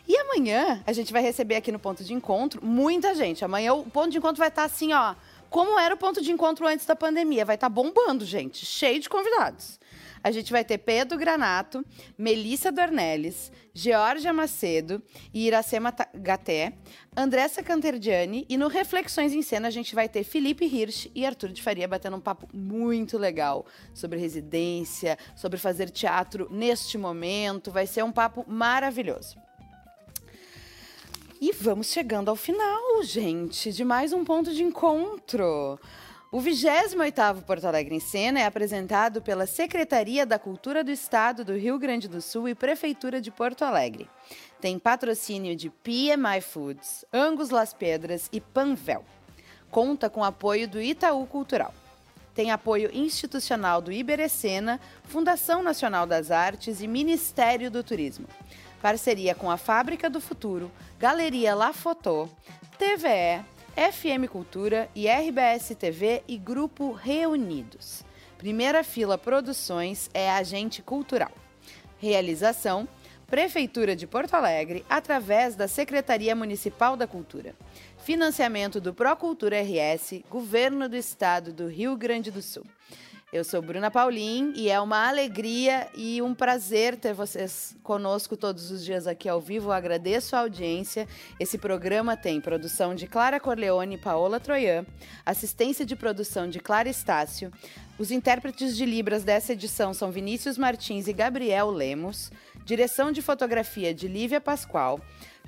E amanhã a gente vai receber aqui no ponto de encontro muita gente. Amanhã o ponto de encontro vai estar assim, ó, como era o ponto de encontro antes da pandemia. Vai estar bombando, gente, cheio de convidados a gente vai ter Pedro Granato, Melissa Dornelles, Georgia Macedo e Iracema Gaté, Andressa Canterdiani e no Reflexões em Cena a gente vai ter Felipe Hirsch e Arthur de Faria batendo um papo muito legal sobre residência, sobre fazer teatro neste momento. Vai ser um papo maravilhoso. E vamos chegando ao final, gente, de mais um ponto de encontro. O 28º Porto Alegre em Cena é apresentado pela Secretaria da Cultura do Estado do Rio Grande do Sul e Prefeitura de Porto Alegre. Tem patrocínio de PMI Foods, Angus Las Pedras e Panvel. Conta com apoio do Itaú Cultural. Tem apoio institucional do Iberecena, Fundação Nacional das Artes e Ministério do Turismo. Parceria com a Fábrica do Futuro, Galeria La Fotô, TVE, FM Cultura e RBS TV e Grupo Reunidos. Primeira Fila Produções é agente cultural. Realização: Prefeitura de Porto Alegre, através da Secretaria Municipal da Cultura. Financiamento do Procultura RS, Governo do Estado do Rio Grande do Sul. Eu sou Bruna Paulin e é uma alegria e um prazer ter vocês conosco todos os dias aqui ao vivo. Eu agradeço a audiência. Esse programa tem produção de Clara Corleone e Paola Troian, assistência de produção de Clara Estácio. Os intérpretes de Libras dessa edição são Vinícius Martins e Gabriel Lemos, direção de fotografia de Lívia Pascoal,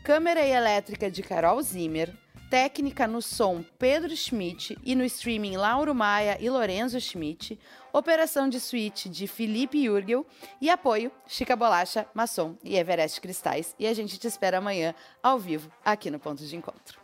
câmera e elétrica de Carol Zimmer, técnica no som Pedro Schmidt e no streaming Lauro Maia e Lorenzo Schmidt, operação de suíte de Felipe Jurgel e apoio Chica Bolacha, Maçom e Everest Cristais. E a gente te espera amanhã ao vivo aqui no Ponto de Encontro.